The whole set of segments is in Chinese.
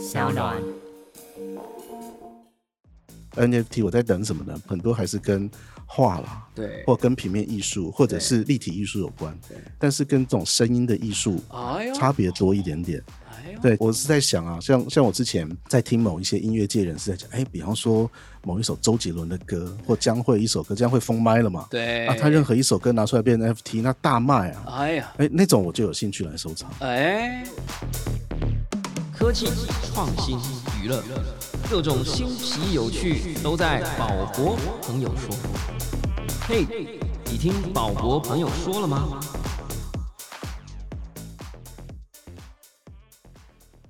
小暖。NFT 我在等什么呢？很多还是跟画啦，对，或跟平面艺术，或者是立体艺术有关。但是跟这种声音的艺术差别多一点点。哎，对我是在想啊，像像我之前在听某一些音乐界人士在讲，哎，比方说某一首周杰伦的歌，或将会一首歌，江蕙封麦了嘛，对，啊，他任何一首歌拿出来变 NFT，那大卖啊，哎呀，哎，那种我就有兴趣来收藏。哎，科技、创新、娱乐，各种新奇有趣都在宝博朋友说。嘿，你听宝博朋友说了吗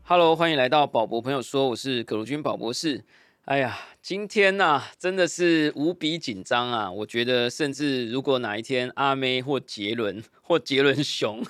？Hello，欢迎来到宝博朋友说，我是葛如君宝博士。哎呀，今天呐、真的是无比紧张啊！我觉得，甚至如果哪一天阿妹或杰伦或杰伦熊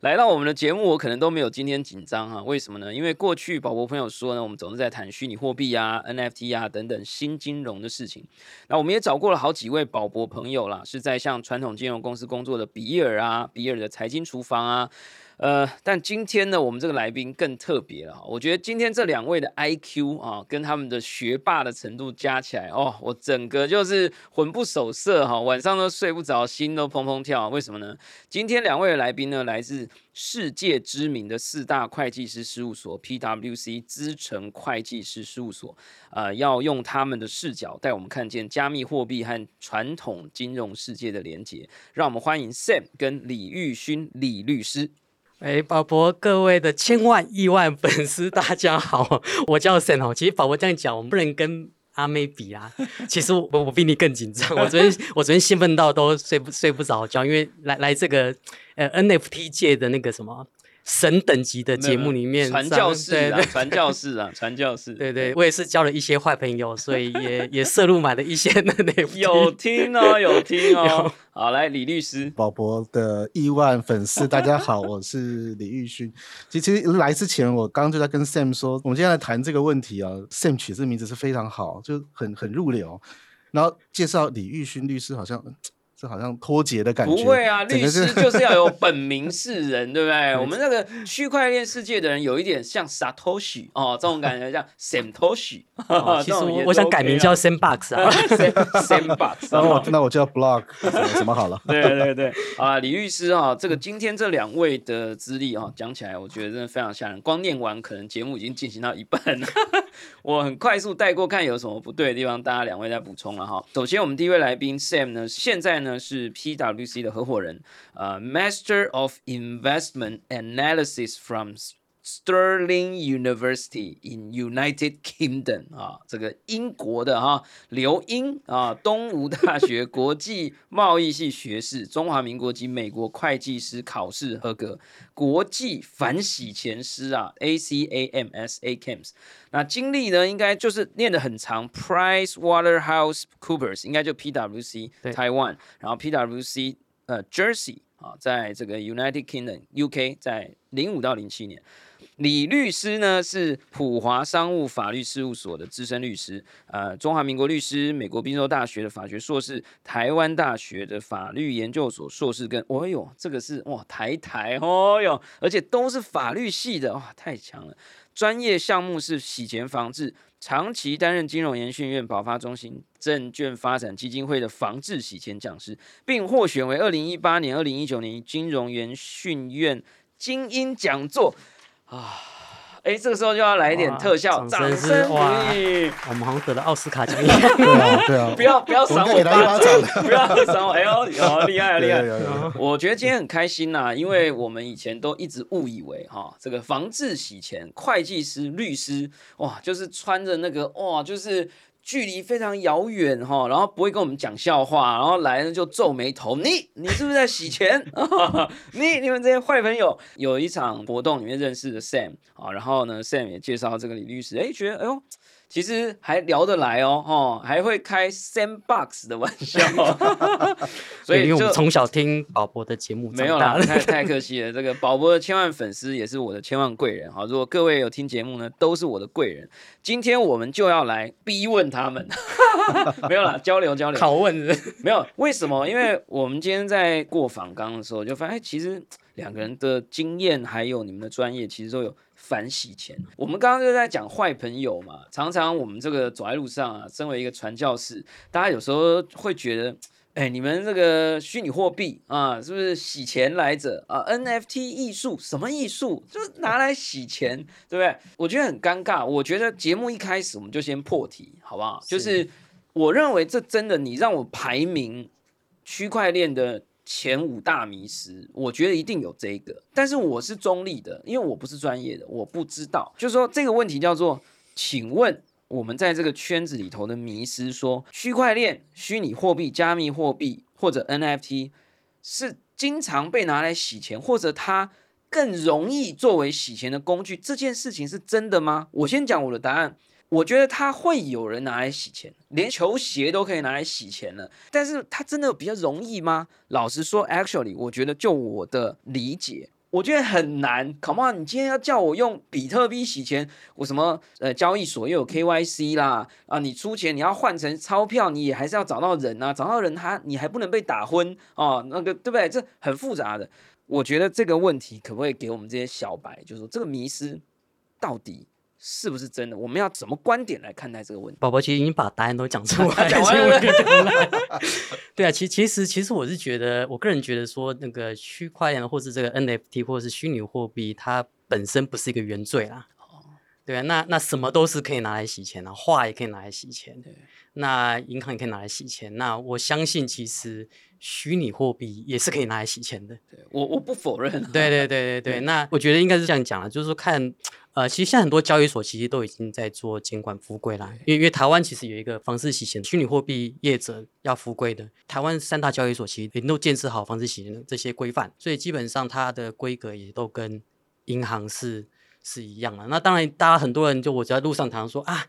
来到我们的节目，我可能都没有今天紧张哈、为什么呢？因为过去宝博朋友说呢，我们总是在谈虚拟货币啊、NFT 啊等等新金融的事情。那我们也找过了好几位宝博朋友啦，是在像传统金融公司工作的比尔啊、比尔的财经厨房啊。呃，但今天呢，我们这个来宾更特别了哈。我觉得今天这两位的 IQ 啊，跟他们的学霸的程度加起来，哦，我整个就是魂不守舍哈，晚上都睡不着，心都砰砰跳。为什么呢？今天两位的来宾呢，来自世界知名的四大会计师事务所 PwC 资诚会计师事务所，呃，要用他们的视角带我们看见加密货币和传统金融世界的连结。让我们欢迎 Sam 跟李玉勋李律师。哎，宝博，各位的千万亿万粉丝，大家好，我叫沈哦。其实宝博这样讲，我们不能跟阿妹比啊。其实我我比你更紧张，我昨天我昨天兴奋到都睡不睡不着觉，因为来来这个呃 NFT 界的那个什么神等级的节目里面，传教士啊，传教士啊，传教士。对对，我也是交了一些坏朋友，所以也也摄入买了一些 NFT。有听哦，有听哦。好，来李律师，宝博的亿万粉丝，大家好，我是李玉勋。其实来之前，我刚刚就在跟 Sam 说，我们今天来谈这个问题啊。Sam 取这个名字是非常好，就很很入流。然后介绍李玉勋律师，好像嗯这好像脱节的感觉。不会啊，律师 就是要有本名示人，对不对？我们那个区块链世界的人有一点像 Satoshi 哦，这种感觉像 Samtoshi。哦其实我我想改名叫 Sandbox 啊。Sandbox。然后我那我叫 Block 什么什么好了。对对对，啊，李律师啊，这个今天这两位的资历啊，讲起来我觉得真的非常吓人。光念完，可能节目已经进行到一半了。我很快速带过，看有什么不对的地方，大家两位再补充了哈。首先，我们第一位来宾 Sam 呢，现在呢是 PwC 的合伙人，呃，Master of Investment Analysis from Sterling University in United Kingdom 啊，这个英国的哈留英啊，东吴大学国际贸易系学士，中华民国及美国会计师考试合格，国际反洗钱师啊，ACAMS ACAMS。那经历呢，应该就是念得很长，Price Waterhouse Coopers 应该就 PwC 对 Taiwan，然后 PwC 呃 Jersey 啊，在这个 United Kingdom UK 在零五到零七年。李律师呢是普华商务法律事务所的资深律师，呃，中华民国律师，美国宾州大学的法学硕士，台湾大学的法律研究所硕士跟，哦哟，这个是哇台台哦哟，而且都是法律系的，哇，太强了。专业项目是洗钱防治，长期担任金融研训院、保发中心、证券发展基金会的防治洗钱讲师，并获选为二零一八年、二零一九年金融研训院精英讲座啊。哎，这个时候就要来一点特效，掌掌声哇鼓励。我们好像得了奥斯卡奖 一样。对啊，对啊，不要不要我赏我巴巴掌掌，不要赏我！哎呦，有厉害了厉害我觉得今天很开心呐、因为我们以前都一直误以为哈，这个防治洗钱、会计师、律师，哇，就是穿着那个哇，就是距离非常遥远哈，然后不会跟我们讲笑话，然后来呢就皱眉头，你你是不是在洗钱？你你们这些坏朋友，有一场活动里面认识的 Sam 啊，然后呢，Sam 也介绍这个李律师，哎，觉得哎呦。其实还聊得来哦，哦，还会开 sandbox 的玩笑，所对因为我以就们从小听宝博的节目没有啦。太太可惜了。这个宝博的千万粉丝也是我的千万贵人哈。如果各位有听节目呢，都是我的贵人。今天我们就要来逼问他们，没有啦，交流交流。拷问是，没有，为什么？因为我们今天在过访纲的时候，就发现，哎，其实两个人的经验还有你们的专业，其实都有反洗钱。我们刚刚就在讲坏朋友嘛，常常我们这个走在路上啊，身为一个传教士，大家有时候会觉得。哎，你们这个虚拟货币啊，是不是洗钱来着啊？NFT 艺术什么艺术？就是拿来洗钱，对不对？我觉得很尴尬。我觉得节目一开始我们就先破题，好不好？就是我认为这真的，你让我排名区块链的前五大迷失，我觉得一定有这个。但是我是中立的，因为我不是专业的，我不知道。就是说这个问题叫做，请问。我们在这个圈子里头的迷失，说区块链、虚拟货币、加密货币或者 NFT 是经常被拿来洗钱，或者它更容易作为洗钱的工具，这件事情是真的吗？我先讲我的答案，我觉得他会有人拿来洗钱，连球鞋都可以拿来洗钱了，但是它真的比较容易吗？老实说，actually，我觉得就我的理解。我觉得很难，Come on！你今天要叫我用比特币洗钱，我什么呃交易所又有 KYC 啦啊，你出钱你要换成钞票，你也还是要找到人啊，找到人他你还不能被打昏哦，那个对不对？这很复杂的。我觉得这个问题可不可以给我们这些小白，就是说这个迷失到底？是不是真的？我们要怎么观点来看待这个问题？宝宝其实已经把答案都讲出来了。对啊，其其实其实我是觉得，我个人觉得说，那个区块链或是这个 NFT 或者是虚拟货币，它本身不是一个原罪啦。对啊，那那什么都是可以拿来洗钱啊，画也可以拿来洗钱，那银行也可以拿来洗钱。那我相信，其实虚拟货币也是可以拿来洗钱的。对我我不否认。对对对对对，那我觉得应该是这样讲了，就是说看，呃，其实现在很多交易所其实都已经在做监管复规啦。因为因为台湾其实有一个房市洗钱虚拟货币业者要复规的，台湾三大交易所其实也都建设好房市洗钱的这些规范，所以基本上它的规格也都跟银行是。是一样的，那当然，大家很多人就我在路上常说啊，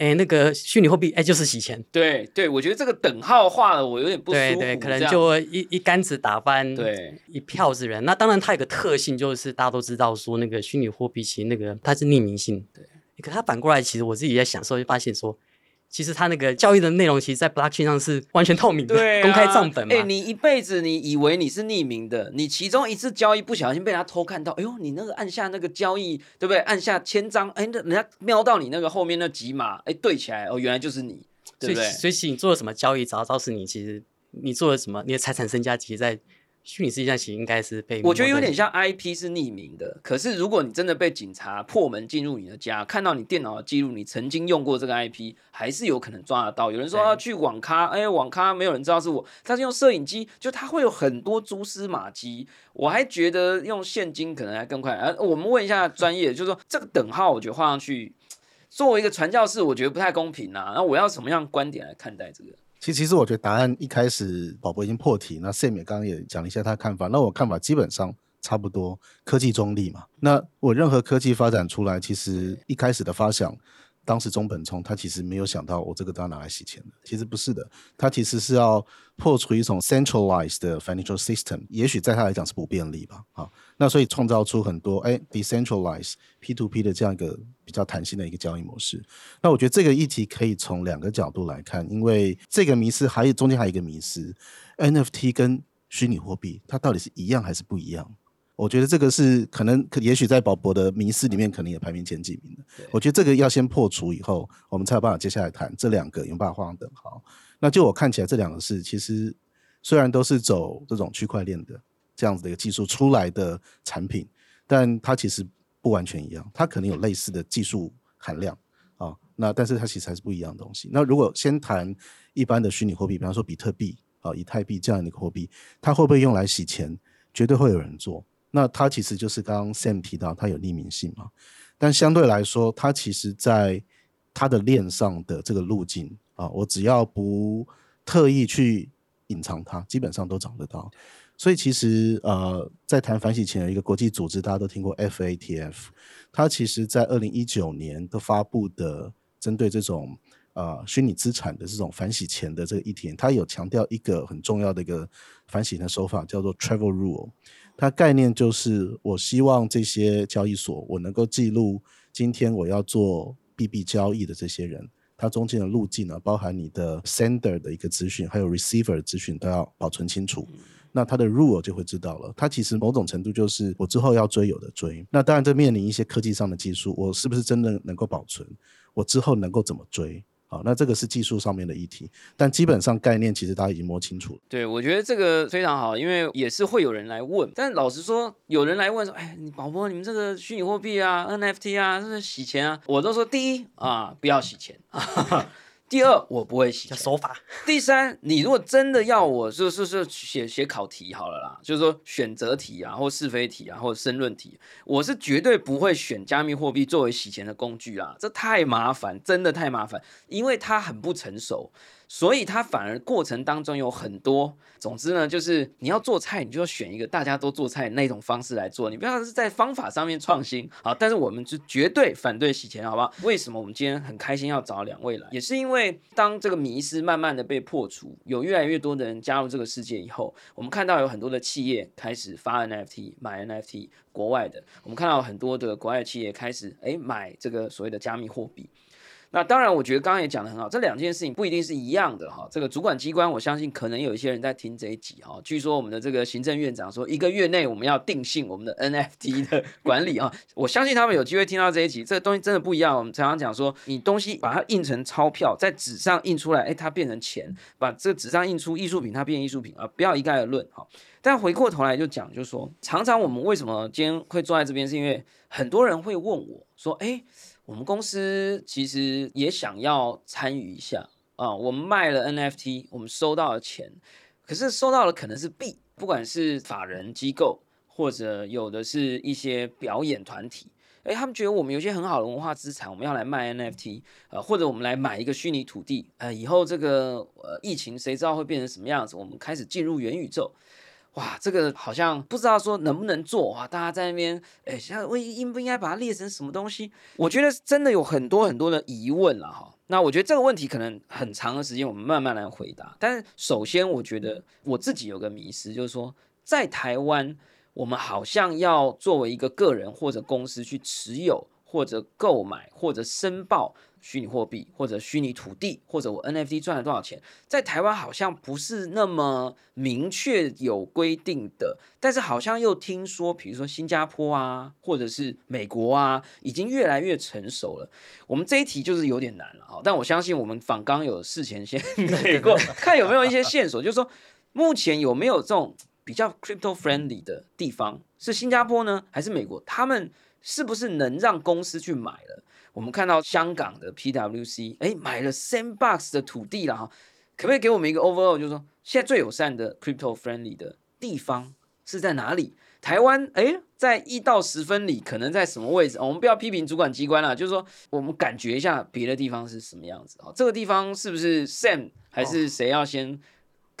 哎，那个虚拟货币，哎，就是洗钱。对对，我觉得这个等号画了，我有点不舒服。对对，可能就一一竿子打翻对一票子人。那当然，它有个特性，就是大家都知道说，那个虚拟货币其实那个它是匿名性。对，可它反过来，其实我自己在享受，就发现说。其实他那个交易的内容，其实，在 blockchain 上是完全透明的，公开账本嘛。哎，你一辈子你以为你是匿名的，你其中一次交易不小心被他偷看到，哎呦，你那个按下那个交易，对不对？按下签章，哎，那人家瞄到你那个后面那几码，哎，对起来，哦，原来就是你，对不对？所以，所以你做了什么交易，只要是你，其实你做了什么，你的财产身家，其实，在。虚拟世界上其实应该是被我觉得有点像 IP 是匿名的，可是如果你真的被警察破门进入你的家，看到你电脑的记录，你曾经用过这个 IP，还是有可能抓得到。有人说要去网咖，哎，网咖没有人知道是我，他是用摄影机，就他会有很多蛛丝马迹。我还觉得用现金可能还更快。而我们问一下专业，就是说这个等号，我觉得画上去，作为一个传教士，我觉得不太公平啊。那我要什么样观点来看待这个？其其实我觉得答案一开始宝宝已经破题，那 Sam 也刚刚也讲了一下他的看法，那我看法基本上差不多，科技中立嘛。那我任何科技发展出来，其实一开始的发想。当时中本聪他其实没有想到我这个都要拿来洗钱的，其实不是的，他其实是要破除一种 centralized 的 financial system，也许在他来讲是不便利吧，啊，那所以创造出很多哎 decentralized P to P 的这样一个比较弹性的一个交易模式。那我觉得这个议题可以从两个角度来看，因为这个迷失还有中间还有一个迷失，NFT 跟虚拟货币它到底是一样还是不一样？我觉得这个是可能，可也许在宝博的迷思里面，可能也排名前几名的。我觉得这个要先破除以后，我们才有办法接下来谈这两个有办法画上等号。那就我看起来，这两个是其实虽然都是走这种区块链的这样子的一个技术出来的产品，但它其实不完全一样，它可能有类似的技术含量啊。那但是它其实还是不一样的东西。那如果先谈一般的虚拟货币，比方说比特币啊、以太币这样的一个货币，它会不会用来洗钱？绝对会有人做。那它其实就是刚刚 Sam 提到，它有匿名性嘛？但相对来说，它其实在它的链上的这个路径啊，我只要不特意去隐藏它，基本上都找得到。所以其实呃，在谈反洗钱的一个国际组织，大家都听过 FATF，它其实在二零一九年都发布的针对这种呃虚拟资产的这种反洗钱的这个议题，它有强调一个很重要的一个反洗钱的手法，叫做 Travel Rule。它概念就是，我希望这些交易所，我能够记录今天我要做 BB 交易的这些人，它中间的路径呢，包含你的 sender 的一个资讯，还有 receiver 的资讯都要保存清楚。那它的 rule 就会知道了。它其实某种程度就是我之后要追有的追。那当然这面临一些科技上的技术，我是不是真的能够保存？我之后能够怎么追？好，那这个是技术上面的议题，但基本上概念其实大家已经摸清楚了。对，我觉得这个非常好，因为也是会有人来问。但老实说，有人来问说：“哎，你宝宝，你们这个虚拟货币啊、NFT 啊，这是洗钱啊？”我都说：第一啊，不要洗钱。第二，我不会洗钱。手法。第三，你如果真的要我，就是是写写考题好了啦，就是说选择题啊，或是非题啊，或者申论题，我是绝对不会选加密货币作为洗钱的工具啊，这太麻烦，真的太麻烦，因为它很不成熟。所以它反而过程当中有很多，总之呢，就是你要做菜，你就要选一个大家都做菜那种方式来做，你不要是在方法上面创新好。但是我们就绝对反对洗钱，好不好？为什么我们今天很开心要找两位来，也是因为当这个迷失慢慢的被破除，有越来越多的人加入这个世界以后，我们看到有很多的企业开始发 NFT 买 NFT，国外的，我们看到很多的国外企业开始哎买这个所谓的加密货币。那当然，我觉得刚刚也讲的很好，这两件事情不一定是一样的哈。这个主管机关，我相信可能有一些人在听这一集哈。据说我们的这个行政院长说，一个月内我们要定性我们的 NFT 的管理啊。我相信他们有机会听到这一集，这个东西真的不一样。我们常常讲说，你东西把它印成钞票，在纸上印出来，哎，它变成钱；把这个纸上印出艺术品，它变艺术品啊，不要一概而论哈。但回过头来就讲，就是说，常常我们为什么今天会坐在这边，是因为很多人会问我说，哎。我们公司其实也想要参与一下啊，我们卖了 NFT，我们收到了钱，可是收到的可能是币，不管是法人机构或者有的是一些表演团体，诶，他们觉得我们有些很好的文化资产，我们要来卖 NFT，呃，或者我们来买一个虚拟土地，呃，以后这个呃疫情谁知道会变成什么样子，我们开始进入元宇宙。哇，这个好像不知道说能不能做哇！大家在那边，哎，像我应不应该把它列成什么东西？我觉得真的有很多很多的疑问了哈。那我觉得这个问题可能很长的时间，我们慢慢来回答。但是首先，我觉得我自己有个迷思，就是说在台湾，我们好像要作为一个个人或者公司去持有或者购买或者申报。虚拟货币或者虚拟土地，或者我 NFT 赚了多少钱，在台湾好像不是那么明确有规定的，但是好像又听说，比如说新加坡啊，或者是美国啊，已经越来越成熟了。我们这一题就是有点难了哈，但我相信我们访刚有事前先 给过，看有没有一些线索，就是说目前有没有这种比较 crypto friendly 的地方，是新加坡呢，还是美国？他们是不是能让公司去买了？我们看到香港的 PWC，哎，买了 Sandbox 的土地了哈，可不可以给我们一个 overall，就是说现在最友善的 crypto friendly 的地方是在哪里？台湾哎，在一到十分里，可能在什么位置？我们不要批评主管机关了，就是说我们感觉一下别的地方是什么样子啊？这个地方是不是 Sam 还是谁要先？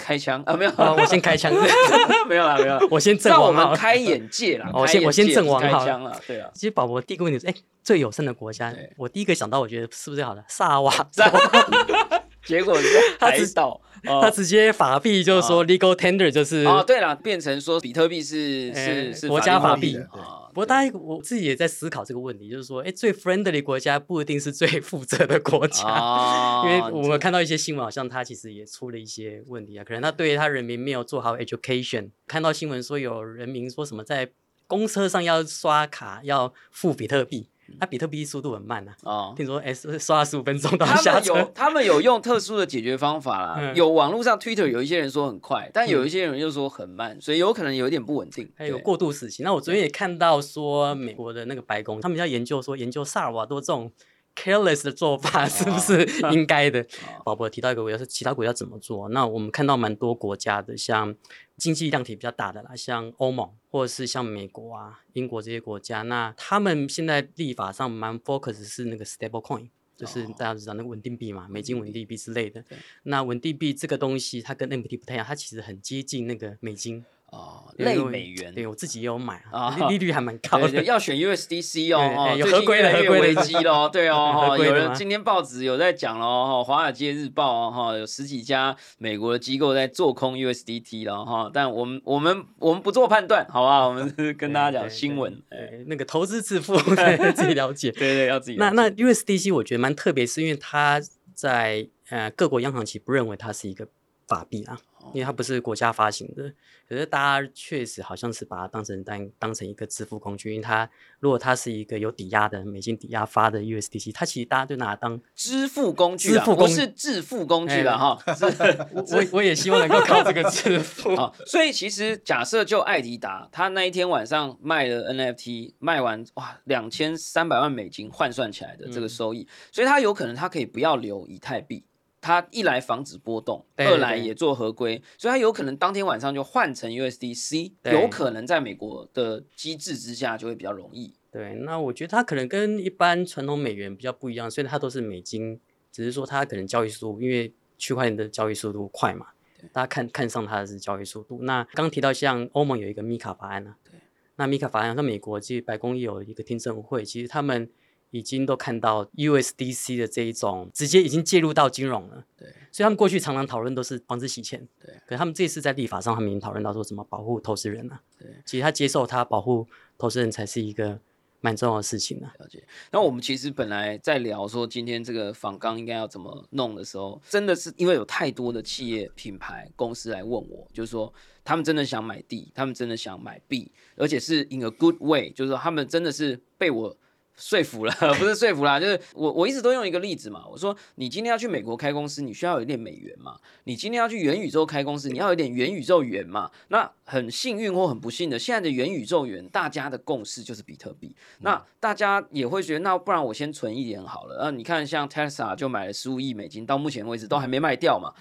开枪啊！没有，我先开枪。没有啦，没有。我先阵亡。让我们开眼界啦！我先我先阵亡。开枪了，对啊。其实宝宝第一个问题是：哎，最友善的国家，我第一个想到，我觉得是不是最好的萨瓦？结果是海岛。他直接法币就是说 legal tender 就是哦，对了，变成说比特币是是是国家法币啊。不过大家我自己也在思考这个问题，就是说，哎，最 friendly 国家不一定是最负责的国家，因为我们看到一些新闻，好像他其实也出了一些问题啊，可能他对他人民没有做好 education。看到新闻说有人民说什么在公车上要刷卡要付比特币。它比特币速度很慢呐，哦，听说哎刷了十五分钟到下车。他们有他们有用特殊的解决方法啦，有网络上 Twitter 有一些人说很快，但有一些人又说很慢，所以有可能有一点不稳定。还有过渡时期。那我昨天也看到说美国的那个白宫，他们要研究说研究萨尔瓦多这种。Careless 的做法 是不是应该的？宝宝提到一个国家是其他国家怎么做？那我们看到蛮多国家的，像经济量体比较大的啦，像欧盟或者是像美国啊、英国这些国家，那他们现在立法上蛮 focus 是那个 stable coin，就是大家知道那个稳定币嘛，美金稳定币之类的。那稳定币这个东西，它跟 NFT 不太一样，它其实很接近那个美金。哦，类美元，对我自己也有买啊，利率还蛮高的。要选 USDC 哦，有合规的，合规危机喽，对 哦，有人今天报纸有在讲喽，哈，华尔街日报哦，哈，有十几家美国的机构在做空 USDT 了哈，但我们我们我们不做判断，好吧，我们是 跟大家讲新闻，那个投资致富 自己了解，对对，要自己。那那 USDC 我觉得蛮特别，是因为它在呃各国央行其实不认为它是一个法币啊。因为它不是国家发行的。可是大家确实好像是把它当成当当成一个支付工具，因为它如果它是一个有抵押的美金抵押发的 USDC，它其实大家就拿它当支付工具啊，支付工不是致富工具了哈。是 我我我也希望能够靠这个支付。好，所以其实假设就艾迪达，他那一天晚上卖了 NFT，卖完哇两千三百万美金换算起来的这个收益，所以他有可能他可以不要留以太币。他一来防止波动，对对二来也做合规，所以它有可能当天晚上就换成 USDC，有可能在美国的机制之下就会比较容易。对，那我觉得它可能跟一般传统美元比较不一样，虽然它都是美金，只是说它可能交易速度，因为区块链的交易速度快嘛，大家看看上它的是交易速度。那刚提到像欧盟有一个米卡法案啊，对，那米卡法案，像美国其实白宫也有一个听证会，其实他们已经都看到 USDC 的这一种直接已经介入到金融了，对，所以他们过去常常讨论都是防止洗钱，对，可是他们这次在立法上，他们已经讨论到说怎么保护投资人啊，对，其实他接受他保护投资人才是一个蛮重要的事情啊。了解。那我们其实本来在聊说今天这个访纲应该要怎么弄的时候，真的是因为有太多的企业品牌公司来问我，就是说他们真的想买地，他们真的想买币，而且是 in a good way，就是说他们真的是被我。说服了，不是说服啦，就是我我一直都用一个例子嘛，我说你今天要去美国开公司，你需要有一点美元嘛，你今天要去元宇宙开公司，你要有一点元宇宙元嘛。那很幸运或很不幸的，现在的元宇宙元大家的共识就是比特币，那大家也会觉得，那不然我先存一点好了。呃，你看像 Tesla 就买了十五亿美金，到目前为止都还没卖掉嘛。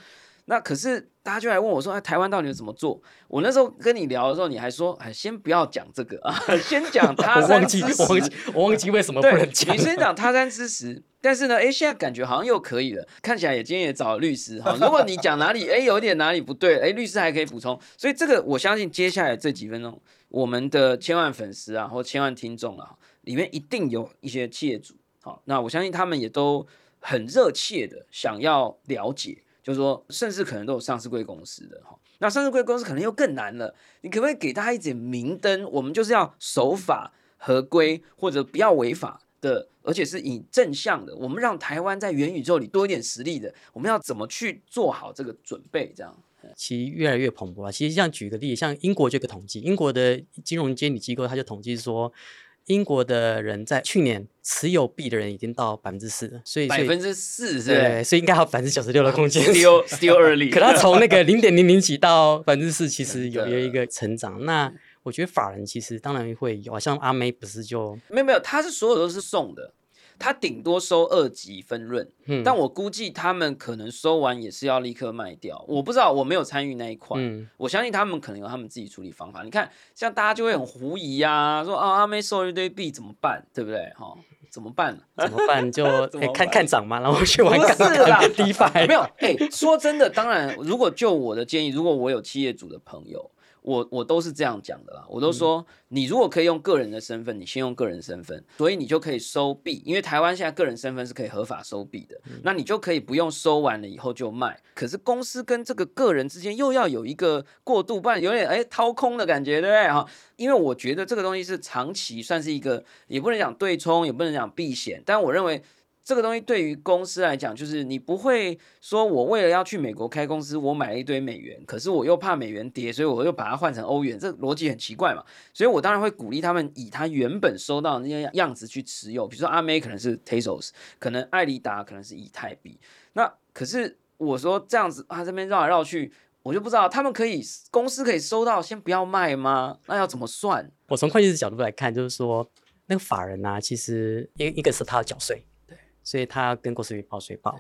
那可是大家就来问我说，哎，台湾到底怎么做？我那时候跟你聊的时候，你还说，哎，先不要讲这个啊，先讲他 我忘记山之，石。我忘记，我忘记为什么不对，能讲你。先讲他山之石，但是呢，哎，现在感觉好像又可以了，看起来也今天也找了律师哈。如果你讲哪里，哎，有一点哪里不对，哎，律师还可以补充。所以这个我相信接下来这几分钟，我们的千万粉丝啊，或千万听众啊，里面一定有一些企业主，好，那我相信他们也都很热切的想要了解。就是说，甚至可能都有上市贵公司的哈，那上市贵公司可能又更难了。你可不可以给大家一点明灯？我们就是要守法、合规，或者不要违法的，而且是以正向的。我们让台湾在元宇宙里多一点实力的，我们要怎么去做好这个准备？这样其实越来越蓬勃了。其实像举个例，像英国这个统计，英国的金融监理机构它就统计说，英国的人在去年持有币的人已经到百分之四了，所以百分之四是对，所以应该还有百分之九十六的空间。still still early，可他从那个零点零零几到百分之四，其实有有一个成长。那我觉得法人其实当然会有，像阿妹不是就没有没有，他是所有都是送的，他顶多收二级分润，嗯但我估计他们可能收完也是要立刻卖掉，我不知道，我没有参与那一块，嗯我相信他们可能有他们自己处理方法。你看，像大家就会很狐疑呀、说啊阿妹收了一堆币怎么办，对不对？哈，怎么办？怎么办？就 看看涨嘛，然后去玩不杠是啦杆、低派。没有，哎、说真的，当然，如果就我的建议，如果我有企业主的朋友，我我都是这样讲的啦。我都说，你如果可以用个人的身份，你先用个人身份，所以你就可以收币，因为台湾现在个人身份是可以合法收币的，那你就可以不用收完了以后就卖。可是公司跟这个个人之间又要有一个过渡，不然有点哎掏空的感觉，对不对哈？因为我觉得这个东西是长期算是一个，也不能讲对冲，也不能讲避险，但我认为这个东西对于公司来讲，就是你不会说我为了要去美国开公司，我买了一堆美元，可是我又怕美元跌，所以我又把它换成欧元，这逻辑很奇怪嘛。所以我当然会鼓励他们以他原本收到的那些样子去持有，比如说阿美可能是 Tezos，可能艾利达可能是以太币。那可是我说这样子啊，这边绕来绕去。我就不知道他们可以公司可以收到，先不要卖吗？那要怎么算？我从会计师角度来看，就是说那个法人啊，其实一一个是他要缴税，所以他要跟国税局报税报，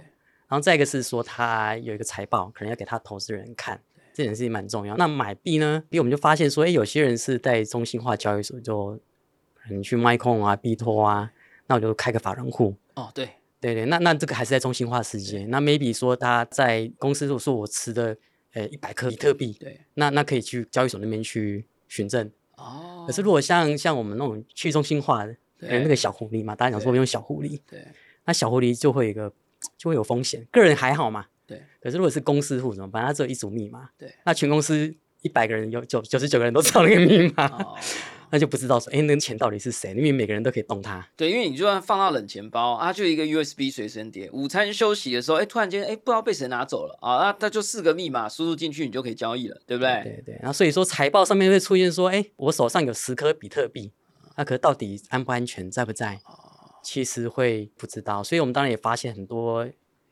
然后再一个是说他有一个财报，可能要给他投资人看，这件事情蛮重要。那买币呢，币我们就发现说，哎，有些人是在中心化交易所就可能去 MyCoin 啊、币托啊，那我就开个法人户。哦，对，对对，那那这个还是在中心化世界。那 maybe 说他在公司如果说我持的呃一百颗比特币，对，那那可以去交易所那边去询证。哦，可是如果像像我们那种去中心化的，那个小狐狸嘛，大家讲说用小狐狸，对那小狐狸就会有一个就会有风险，个人还好嘛。对可是如果是公司户怎么办？它只有一组密码，对，那全公司一百个人有九九十九个人都知道那个密码，哦，那就不知道说，哎，那个钱到底是谁？因为每个人都可以动它。对，因为你就算放到冷钱包啊，就一个 USB 随身碟，午餐休息的时候，哎，突然间，哎，不知道被谁拿走了啊，那那就四个密码输入进去，你就可以交易了，对不对？对对。然后所以说财报上面会出现说，哎，我手上有十颗比特币，那可到底安不安全，在不在？其实会不知道。所以我们当然也发现很多。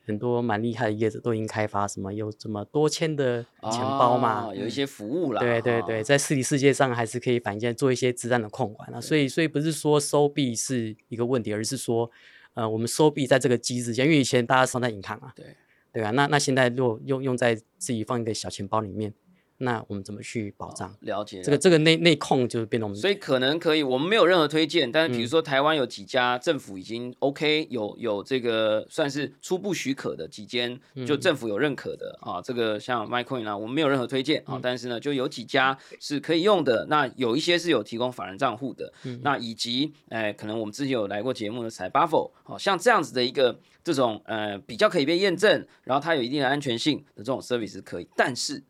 很多蛮厉害的业者都已经开发什么有这么多签的钱包嘛，有一些服务啦。对对对，在实体世界上还是可以反向做一些子弹的控管啊。所以所以不是说收币是一个问题，而是说呃我们收币在这个机制下，因为以前大家放在银行啊，对对啊，那那现在如果用用在自己放一个小钱包里面。那我们怎么去保障？了解这个这个内内控就是变动，所以可能可以，我们没有任何推荐，但是比如说台湾有几家政府已经 OK，有有这个算是初步许可的几间，就政府有认可的啊，这个像 MyCoin 啊，我们没有任何推荐啊，但是呢，就有几家是可以用的，那有一些是有提供法人账户的，那以及哎，可能我们之前有来过节目的 c y b u f f 好像这样子的一个这种呃比较可以被验证，然后它有一定的安全性的这种 service 可以，但是。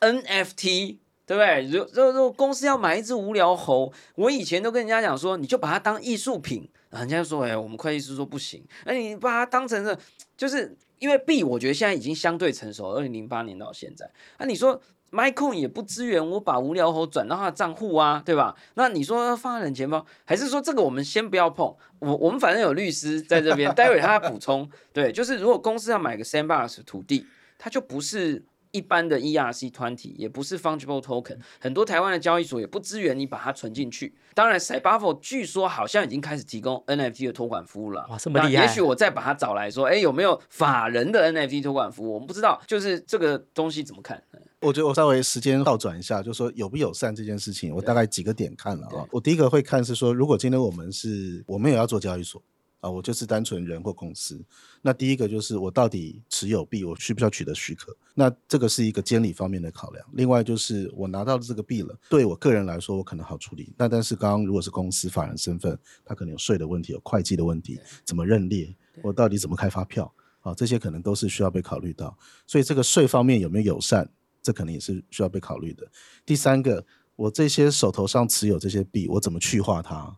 NFT 对不对？如如如果公司要买一只无聊猴，我以前都跟人家讲说，你就把它当艺术品。人家说，哎，我们会计师说不行。那你把它当成是，就是因为币，我觉得现在已经相对成熟。二零零八年到现在，那你说 MyCoin 也不支援我把无聊猴转到他的账户啊，对吧？那你说放在冷钱包，还是说这个我们先不要碰？我我们反正有律师在这边，待会他补充。对，就是如果公司要买个 Sandbox 土地，它就不是。一般的 ERC 团体也不是 fungible token，很多台湾的交易所也不支援你把它存进去。当然 c y b u f f 据说好像已经开始提供 NFT 的托管服务了。哇，这么厉害！也许我再把它找来说，哎，有没有法人的 NFT 托管服务？我们不知道，就是这个东西怎么看？我觉得我稍微时间倒转一下，就说有不友善这件事情，我大概几个点看了啊。我第一个会看是说，如果今天我们是我们也要做交易所。啊，我就是单纯人或公司。那第一个就是我到底持有币，我需不需要取得许可？那这个是一个监理方面的考量。另外就是我拿到这个币了，对我个人来说，我可能好处理。那但是刚刚如果是公司法人身份，他可能有税的问题，有会计的问题，怎么认列？我到底怎么开发票？啊，这些可能都是需要被考虑到。所以这个税方面有没有友善，这可能也是需要被考虑的。第三个，我这些手头上持有这些币，我怎么去化它？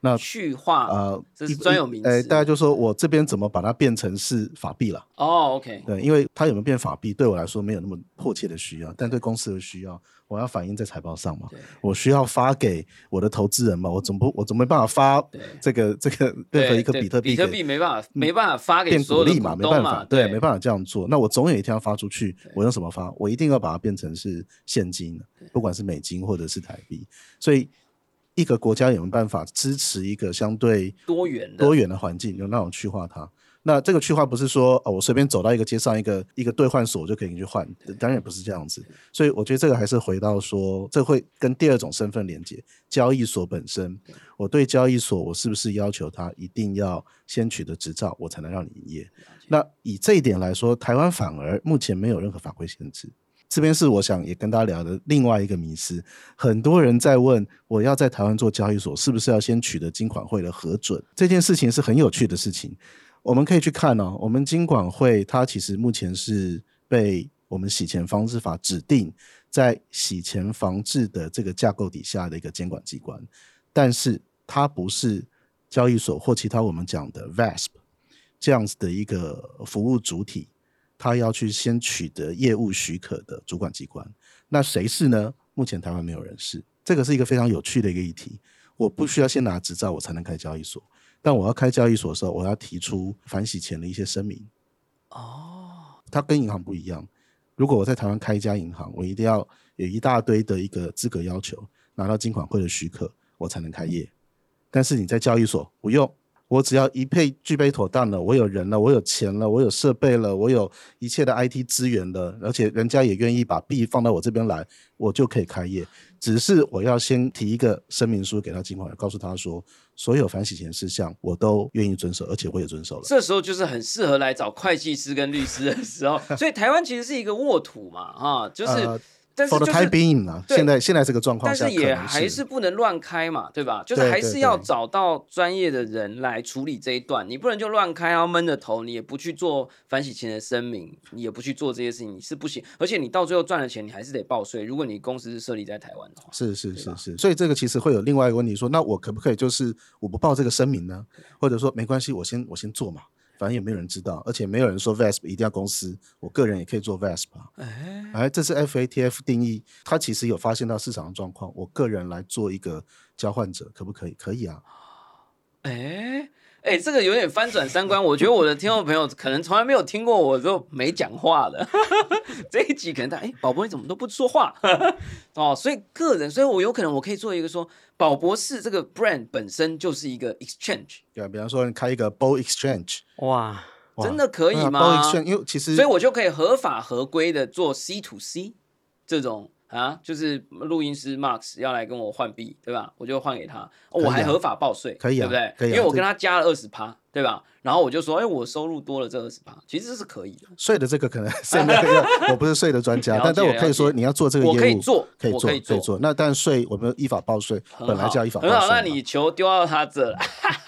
那去化呃，这是专有名词。哎，大家就说我这边怎么把它变成是法币了？哦，OK。对，因为它有没有变法币，对我来说没有那么迫切的需要，但对公司的需要，我要反映在财报上嘛。我需要发给我的投资人嘛？我总不，我总没办法发这个这个任何一个比特币。比特币没办法，没办法发给所有嘛，没办法，对，没办法这样做。那我总有一天要发出去，我用什么发？我一定要把它变成是现金，不管是美金或者是台币，所以。一个国家有没有办法支持一个相对多元多元的环境，有那种去化它？那这个去化不是说哦，我随便走到一个街上一个一个兑换所就可以去换，当然也不是这样子。所以我觉得这个还是回到说，这会跟第二种身份连接，交易所本身。我对交易所，我是不是要求他一定要先取得执照，我才能让你营业？那以这一点来说，台湾反而目前没有任何法规限制。这边是我想也跟大家聊的另外一个迷思，很多人在问，我要在台湾做交易所，是不是要先取得金管会的核准？这件事情是很有趣的事情，我们可以去看哦。我们金管会它其实目前是被我们洗钱防治法指定在洗钱防治的这个架构底下的一个监管机关，但是它不是交易所或其他我们讲的 VASP 这样子的一个服务主体。他要去先取得业务许可的主管机关，那谁是呢？目前台湾没有人是，这个是一个非常有趣的一个议题。我不需要先拿执照，我才能开交易所，但我要开交易所的时候，我要提出反洗钱的一些声明。哦，它跟银行不一样。如果我在台湾开一家银行，我一定要有一大堆的一个资格要求，拿到金管会的许可，我才能开业。但是你在交易所不用。我只要一配具备妥当了，我有人了，我有钱了，我有设备了，我有一切的 IT 资源了，而且人家也愿意把币放到我这边来，我就可以开业。只是我要先提一个声明书给他，尽快告诉他说，所有反洗钱事项我都愿意遵守，而且我也遵守了。这时候就是很适合来找会计师跟律师的时候。所以台湾其实是一个沃土嘛，哈，就是。但是 for 就 the time being 啊，现在现在这个状况但下，但是也还是不能乱开嘛，对吧？就是还是要找到专业的人来处理这一段，你不能就乱开，然后闷着头，你也不去做反洗钱的声明，你也不去做这些事情，你是不行。而且你到最后赚了钱，你还是得报税。如果你公司是设立在台湾的话，是是是是，所以这个其实会有另外一个问题说，那我可不可以就是我不报这个声明呢？或者说没关系，我先我先做嘛，反正也没有人知道，而且没有人说 VASP 一定要公司，我个人也可以做 VASP 啊。哎，哎，这是 FATF 定义，它其实有发现到市场的状况，我个人来做一个交换者，可不可以？可以啊。哎哎，这个有点翻转三观。我觉得我的听众朋友可能从来没有听过我就没讲话的 这一集，可能他哎，宝博你怎么都不说话 哦？所以个人，所以我有可能我可以做一个说，宝博士这个 brand 本身就是一个 exchange，对啊，比方说你开一个 Bull Exchange，哇，哇真的可以吗？Bull Exchange，因为其实所以我就可以合法合规的做 C to C 这种。啊，就是录音师 Max 要来跟我换币，对吧？我就换给他，我还合法报税，可以啊对不对？可以啊因为我跟他加了二十趴，对吧？然后我就说，哎，我收入多了这二十趴，其实这是可以的。税的这个可能 现在我不是税的专家，但但我可以说你要做这个业务，我可以做可以做，我可以做做。那但税我们依法报税，本来就要依法报很好，税。那你球丢到他这了，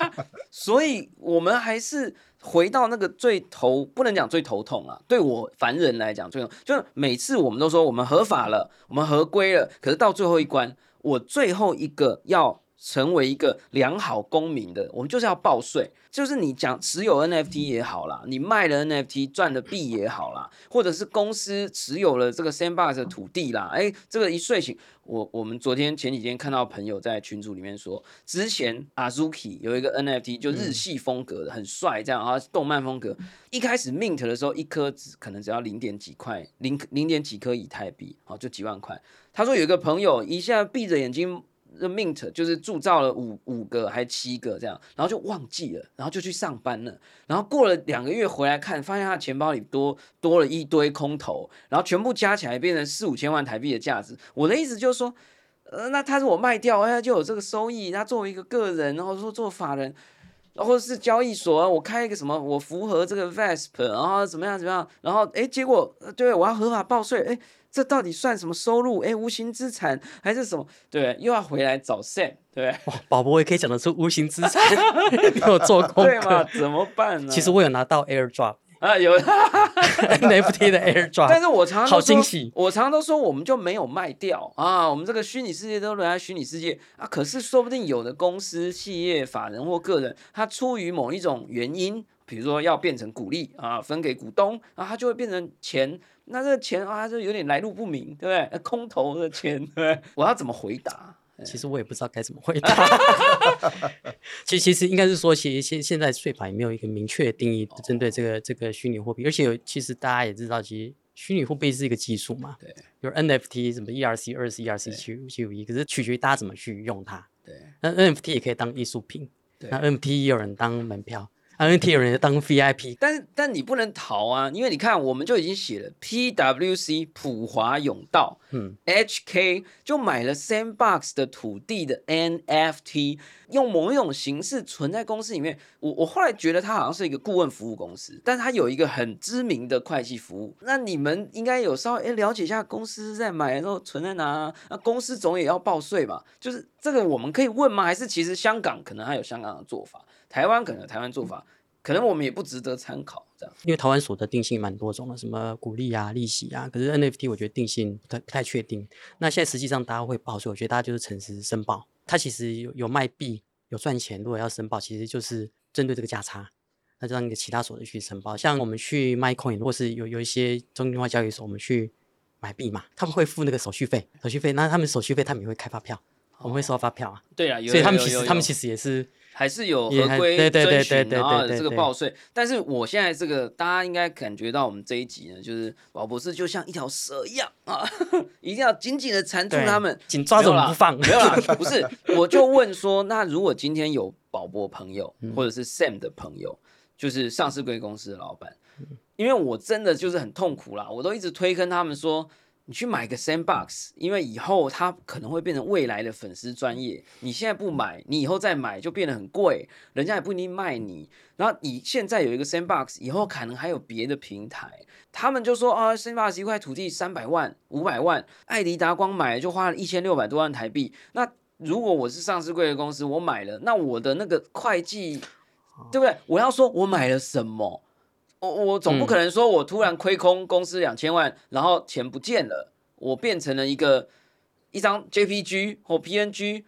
所以我们还是回到那个最头，不能讲最头痛啊。对我凡人来讲，最痛就是每次我们都说我们合法了，我们合规了，可是到最后一关，我最后一个要成为一个良好公民的，我们就是要报税。就是你讲持有 NFT 也好啦，你卖了 NFT 赚的币也好啦，或者是公司持有了这个 Sandbox 的土地啦，哎，这个一睡醒，我我们昨天前几天看到朋友在群组里面说，之前 Azuki 有一个 NFT 就日系风格的，很帅这样啊，动漫风格，一开始 mint 的时候一颗只可能只要零点几块，零零点几颗以太币，好就几万块。他说有一个朋友一下闭着眼睛。的 mint 就是铸造了五五个还七个这样，然后就忘记了，然后就去上班了，然后过了两个月回来看，发现他的钱包里多多了一堆空头，然后全部加起来变成四五千万台币的价值。我的意思就是说，呃，那他如果卖掉，哎，就有这个收益。他作为一个个人，然后说做法人，然后是交易所啊，我开一个什么，我符合这个 VASP，然后怎么样怎么样，然后哎，结果对我要合法报税，哎。这到底算什么收入？哎，无形资产还是什么？对，又要回来找 Sam，对哇，宝宝也可以讲得出无形资产，你有做功对嘛？怎么办呢？其实我有拿到 AirDrop 啊，有，NFT 的 AirDrop，但是我常常都好说惊喜我常常都说我们就没有卖掉啊，我们这个虚拟世界都留在虚拟世界啊。可是说不定有的公司、企业、法人或个人，他出于某一种原因，比如说要变成股利啊，分给股东啊，他就会变成钱。那这个钱啊，就有点来路不明，对不对？呃空头的钱，对不对？我要怎么回答？其实我也不知道该怎么回答。其实其实应该是说，其实现现在税法也没有一个明确的定义针对这个这个虚拟货币，而且有其实大家也知道，其实虚拟货币是一个技术嘛，对，比如 NFT 什么 ERC 二十 ERC 七五七五一，可是取决于大家怎么去用它。对那 NFT 也可以当艺术品，对那 NFT 也有人当门票，NFT 有人当 VIP，但是但你不能逃啊，因为你看，我们就已经写了 PWC 普华永道，嗯，HK 就买了 Sandbox 的土地的 NFT，用某一种形式存在公司里面。我我后来觉得它好像是一个顾问服务公司，但它有一个很知名的会计服务。那你们应该有稍微诶了解一下公司在买的时候存在哪啊？那公司总也要报税嘛？就是这个我们可以问吗？还是其实香港可能还有香港的做法，台湾可能有台湾做法，可能我们也不值得参考这样。因为台湾所得定性蛮多种的，什么股利啊、利息啊，可是 NFT 我觉得定性不太不太确定。那现在实际上大家会报税，我觉得大家就是诚实申报。它其实有有卖币有赚钱，如果要申报，其实就是针对这个价差，那就让你的其他所得去申报。像我们去 MyCoin 或是有有一些中心化交易所，我们去买币嘛，他们会付那个手续费，手续费，那他们手续费他们也会开发票，我们会收到发票啊。对啊，有所以他们其实他们其实也是还是有合规遵循，然后这个报税。但是我现在这个大家应该感觉到我们这一集呢，就是宝博士就像一条蛇一样啊，一定要紧紧的缠住他们，紧抓着不放。没有啦，不是，我就问说，那如果今天有宝博朋友嗯或者是 Sam 的朋友，就是上市贵公司的老板，嗯因为我真的就是很痛苦啦，我都一直推跟他们说。你去买个 Sandbox，因为以后它可能会变成未来的粉丝专业。你现在不买，你以后再买就变得很贵，人家也不一定卖你。然后你现在有一个 Sandbox，以后可能还有别的平台，他们就说啊，Sandbox 一块土地三百万、五百万，艾迪达光买就花了一千六百多万台币。那如果我是上市贵的公司，我买了，那我的那个会计，对不对？我要说我买了什么？我我总不可能说我突然亏空公司两千万，然后钱不见了，我变成了一个一张 JPG 或 PNG，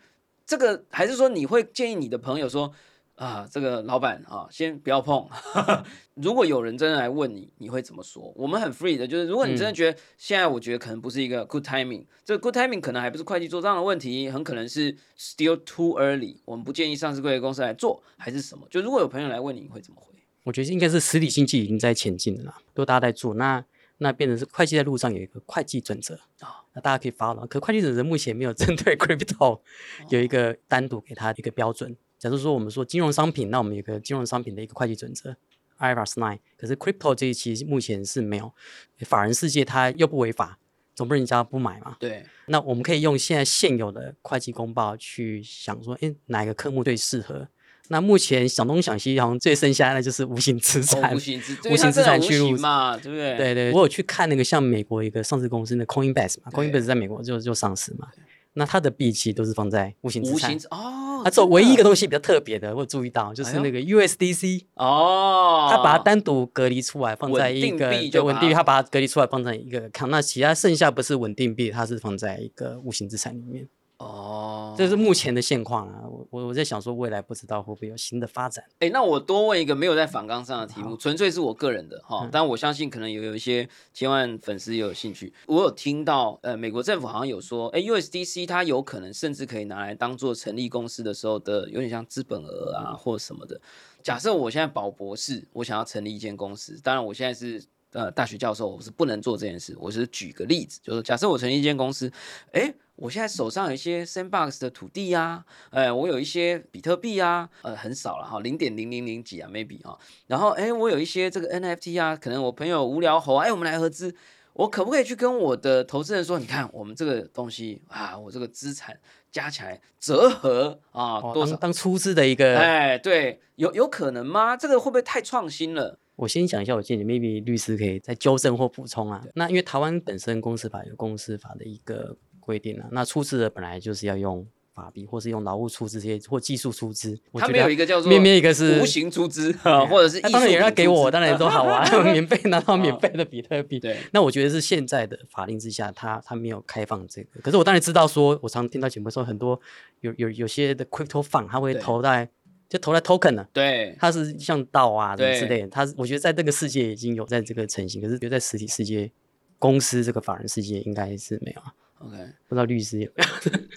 这个还是说你会建议你的朋友说啊，这个老板啊，先不要碰。如果有人真的来问你，你会怎么说？我们很 free 的，就是如果你真的觉得现在我觉得可能不是一个 good timing，这个 good timing 可能还不是会计做账的问题，很可能是 still too early，我们不建议上市贵的公司来做，还是什么？就如果有朋友来问你，你会怎么回？我觉得应该是实体经济已经在前进了啦，都大家在做，那那变成是会计在路上有一个会计准则啊，那大家可以发了。可会计准则目前没有 针对 crypto 有一个单独给它一个标准。假如说我们说金融商品，那我们有个金融商品的一个会计准则 IFRS nine，可是 crypto 这一期目前是没有，法人世界它又不违法，总不能人家不买嘛。对，那我们可以用现在现有的会计公报去想说，哎，哪个科目最适合？那目前想东想西，好像最剩下的就是无形资产，无形资无形资产去入嘛，对不对？对对，我有去看那个像美国一个上市公司的 Coinbase 嘛，Coinbase 在美国就就上市嘛，那它的币其实都是放在无形资产哦，它只有唯一一个东西比较特别的，我注意到就是那个 USDC 哦，它把它单独隔离出来，放在一个稳定币，它把它隔离出来放在一个看，那其他剩下不是稳定币，它是放在一个无形资产里面。哦，这是目前的现况啊！我我我在想说，未来不知道会不会有新的发展。哎，那我多问一个没有在反纲上的题目，纯粹是我个人的哈，但我相信可能有有一些千万粉丝也有兴趣。我有听到，呃，美国政府好像有说，哎，USDC 它有可能甚至可以拿来当做成立公司的时候的，有点像资本额啊或什么的。假设我现在保博士，我想要成立一间公司，当然我现在是呃大学教授，我是不能做这件事。我是举个例子，就是假设我成立一间公司，哎。我现在手上有一些 Sandbox 的土地啊，哎，我有一些比特币啊，呃，很少了哈，零点零零零几啊，maybe 哈。然后哎，我有一些这个 NFT 啊，可能我朋友无聊吼，哎，我们来合资，我可不可以去跟我的投资人说，你看我们这个东西啊，我这个资产加起来折合啊多少？当出资的一个，哎，对，有有可能吗？这个会不会太创新了？我先讲一下我建议，maybe 律师可以再纠正或补充啊。那因为台湾本身公司法有公司法的一个。规定了，那出资的本来就是要用法币，或是用劳务出资这些，或技术出资。他们有一个叫做面面一个是无形出资 啊，或者是当然有人给我，当然都好啊，免费拿到免费的比特币。对，那我觉得是现在的法令之下，他他没有开放这个。可是我当然知道，说我常听到节目说很多有有有些的 crypto fund，他会投在就投在 token 呢。对，它是像道啊什么之类的。它我觉得在这个世界已经有在这个成型，可是觉得在实体世界公司这个法人世界应该是没有啊。OK，不知道律师有没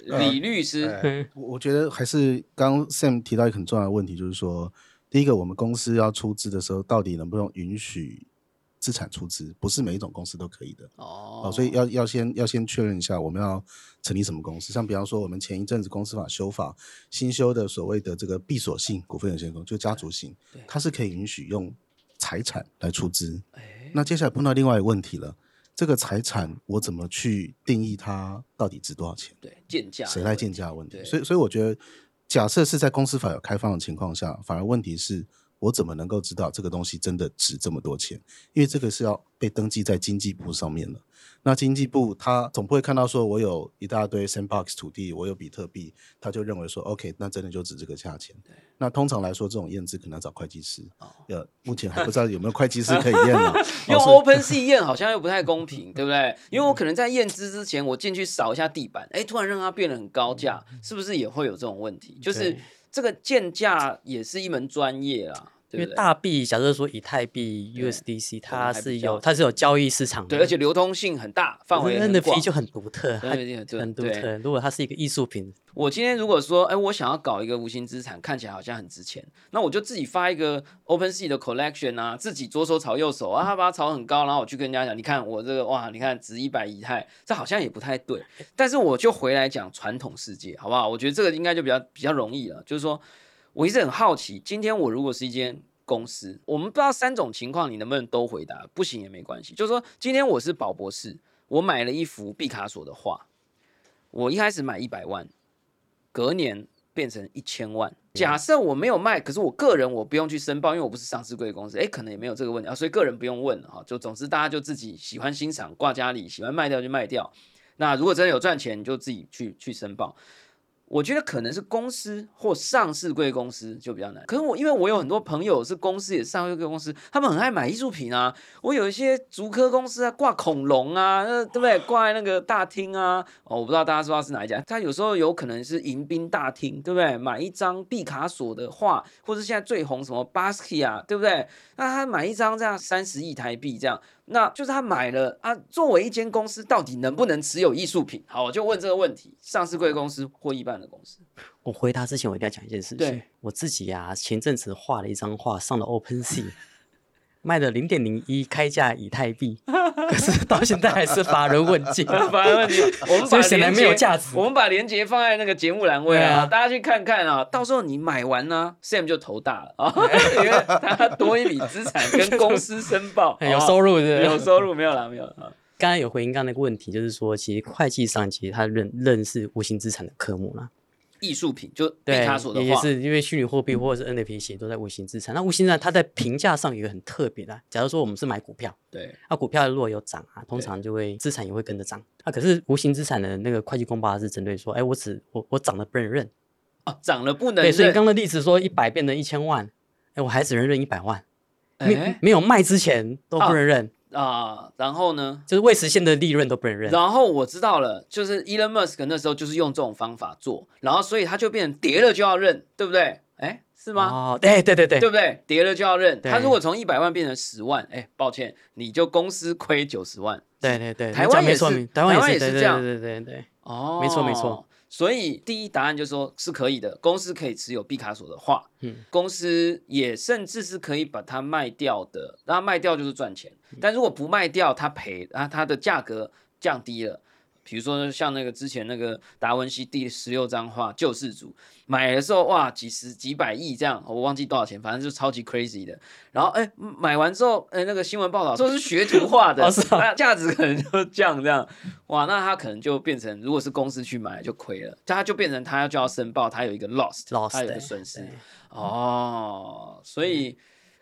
有？李律师，我 我觉得还是刚 Sam 提到一个很重要的问题，就是说，第一个，我们公司要出资的时候，到底能不能允许资产出资？不是每一种公司都可以的哦。所以要要先要先确认一下，我们要成立什么公司。像比方说，我们前一阵子公司法修法新修的所谓的这个闭锁性股份有限公司，就家族型，它是可以允许用财产来出资。那接下来碰到另外一个问题了。这个财产我怎么去定义它到底值多少钱？对，建价谁来建价问题？所以，所以我觉得，假设是在公司法有开放的情况下，反而问题是我怎么能够知道这个东西真的值这么多钱？因为这个是要被登记在经济部上面的。那经济部他总不会看到说我有一大堆 Sandbox 土地，我有比特币，他就认为说 OK，那真的就值这个价钱。那通常来说，这种验资可能要找会计师。呃，目前还不知道有没有会计师可以验呢？用 Open Sea 验好像又不太公平，对不对？因为我可能在验资之前，我进去扫一下地板，哎，突然让它变得很高价，是不是也会有这种问题？就是这个建价也是一门专业啊。因为大币，假设说以太币 USDC，它是有它是有交易市场，对，而且流通性很大，范围很广，就很独特，很独特。如果它是一个艺术品，我今天如果说，哎，我想要搞一个无形资产，看起来好像很值钱，那我就自己发一个 OpenSea 的 Collection 啊，自己左手炒右手啊，他把它炒很高，然后我去跟人家讲，你看我这个哇，你看值一百以太，这好像也不太对。但是我就回来讲传统世界，好不好？我觉得这个应该就比较比较容易了，就是说我一直很好奇，今天我如果是一间。公司，我们不知道三种情况，你能不能都回答？不行也没关系。就是说，今天我是宝博士，我买了一幅毕卡索的画，我一开始买一百万，隔年变成一千万。假设我没有卖，可是我个人我不用去申报，因为我不是上市贵公司，哎，可能也没有这个问题啊，所以个人不用问哈。就总之大家就自己喜欢欣赏挂家里，喜欢卖掉就卖掉。那如果真的有赚钱，你就自己去去申报。我觉得可能是公司或上市贵公司就比较难。可是我因为我有很多朋友是公司也上市贵公司，他们很爱买艺术品啊。我有一些足科公司啊，挂恐龙啊，那对不对？挂在那个大厅啊。哦，我不知道大家知道是哪一家。他有时候有可能是迎宾大厅，对不对？买一张毕卡索的画，或者现在最红什么巴斯克啊，对不对？那他买一张这样三十亿台币这样。那就是他买了啊。作为一间公司，到底能不能持有艺术品？好，我就问这个问题：上市贵公司或一般的公司？我回答之前，我一定要讲一件事情。对，我自己呀，前阵子画了一张画，上了 Open Sea。卖的零点零一开价以太币，可是到现在还是乏人问津。乏人问津，我们把显然没有价值。我们把链接放在那个节目栏位啊，大家去看看啊。到时候你买完呢，Sam 就头大了啊，因为他多一笔资产跟公司申报，有收入是？有收入没有啦？没有啊。刚才有回应刚那个问题，就是说，其实会计上其实他认认识无形资产的科目啦。艺术品就毕卡索的话，也是因为虚拟货币或者是 NFT 写都在无形资产。那无形资产它在评价上有一个很特别的，假如说我们是买股票，对，那股票如果有涨啊，通常就会资产也会跟着涨。啊，可是无形资产的那个会计公报是针对说，哎，我只我我涨了不能认，啊，涨了不能对，所以刚刚的例子说一百变成一千万，哎，我还只能认一百万，没没有卖之前都不能认。啊，然后呢，就是未实现的利润都不能认。然后我知道了，就是 Elon Musk 那时候就是用这种方法做，然后所以他就变成跌了就要认，对不对？哎，是吗？哦，对对对对，对不对？跌了就要认。他如果从一百万变成十万，哎，抱歉，你就公司亏九十万。对对对，台湾也是，台湾也是这样。对对对，哦，没错没错。所以第一答案就是说是可以的，公司可以持有毕卡索的画，嗯，公司也甚至是可以把它卖掉的，那卖掉就是赚钱，但如果不卖掉，它赔啊，它的价格降低了。比如说像那个之前那个达文西第十六张画救世主，买的时候哇几十几百亿这样，我忘记多少钱，反正就超级 crazy 的。然后哎买完之后哎那个新闻报道说是学徒画的，那价值可能就降这样，哇那他可能就变成如果是公司去买就亏了，他就变成他就要申报，他有一个 lost，他有个损失哦，所以。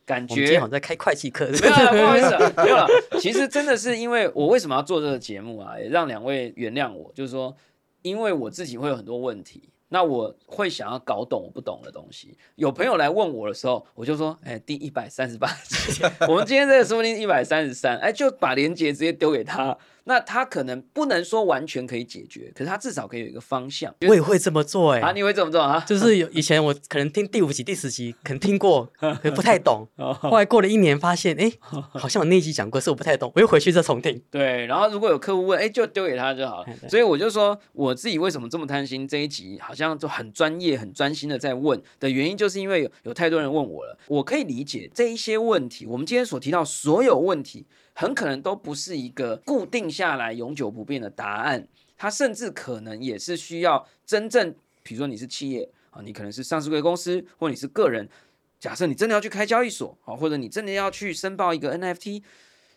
感觉好像在开会计课，没有了，不好意思，没有了。其实真的是因为我为什么要做这个节目啊？也让两位原谅我，就是说，因为我自己会有很多问题，那我会想要搞懂我不懂的东西。有朋友来问我的时候，我就说，哎，第一百三十八集，我们今天这个说不定一百三十三，哎，就把链接直接丢给他。那他可能不能说完全可以解决，可是他至少可以有一个方向。我也会这么做哎，啊，你会怎么做啊？就是有以前我可能听第五集、第十集，可能听过，可不太懂。后来过了一年，发现哎，好像我那一集讲过，是我不太懂，我又回去再重听。对，然后如果有客户问，哎，就丢给他就好了。所以我就说，我自己为什么这么贪心？这一集好像就很专业、很专心的在问的原因，就是因为有有太多人问我了。我可以理解这一些问题，我们今天所提到所有问题。很可能都不是一个固定下来、永久不变的答案，它甚至可能也是需要真正，比如说你是企业啊，你可能是上市公司，或你是个人，假设你真的要去开交易所啊，或者你真的要去申报一个 NFT，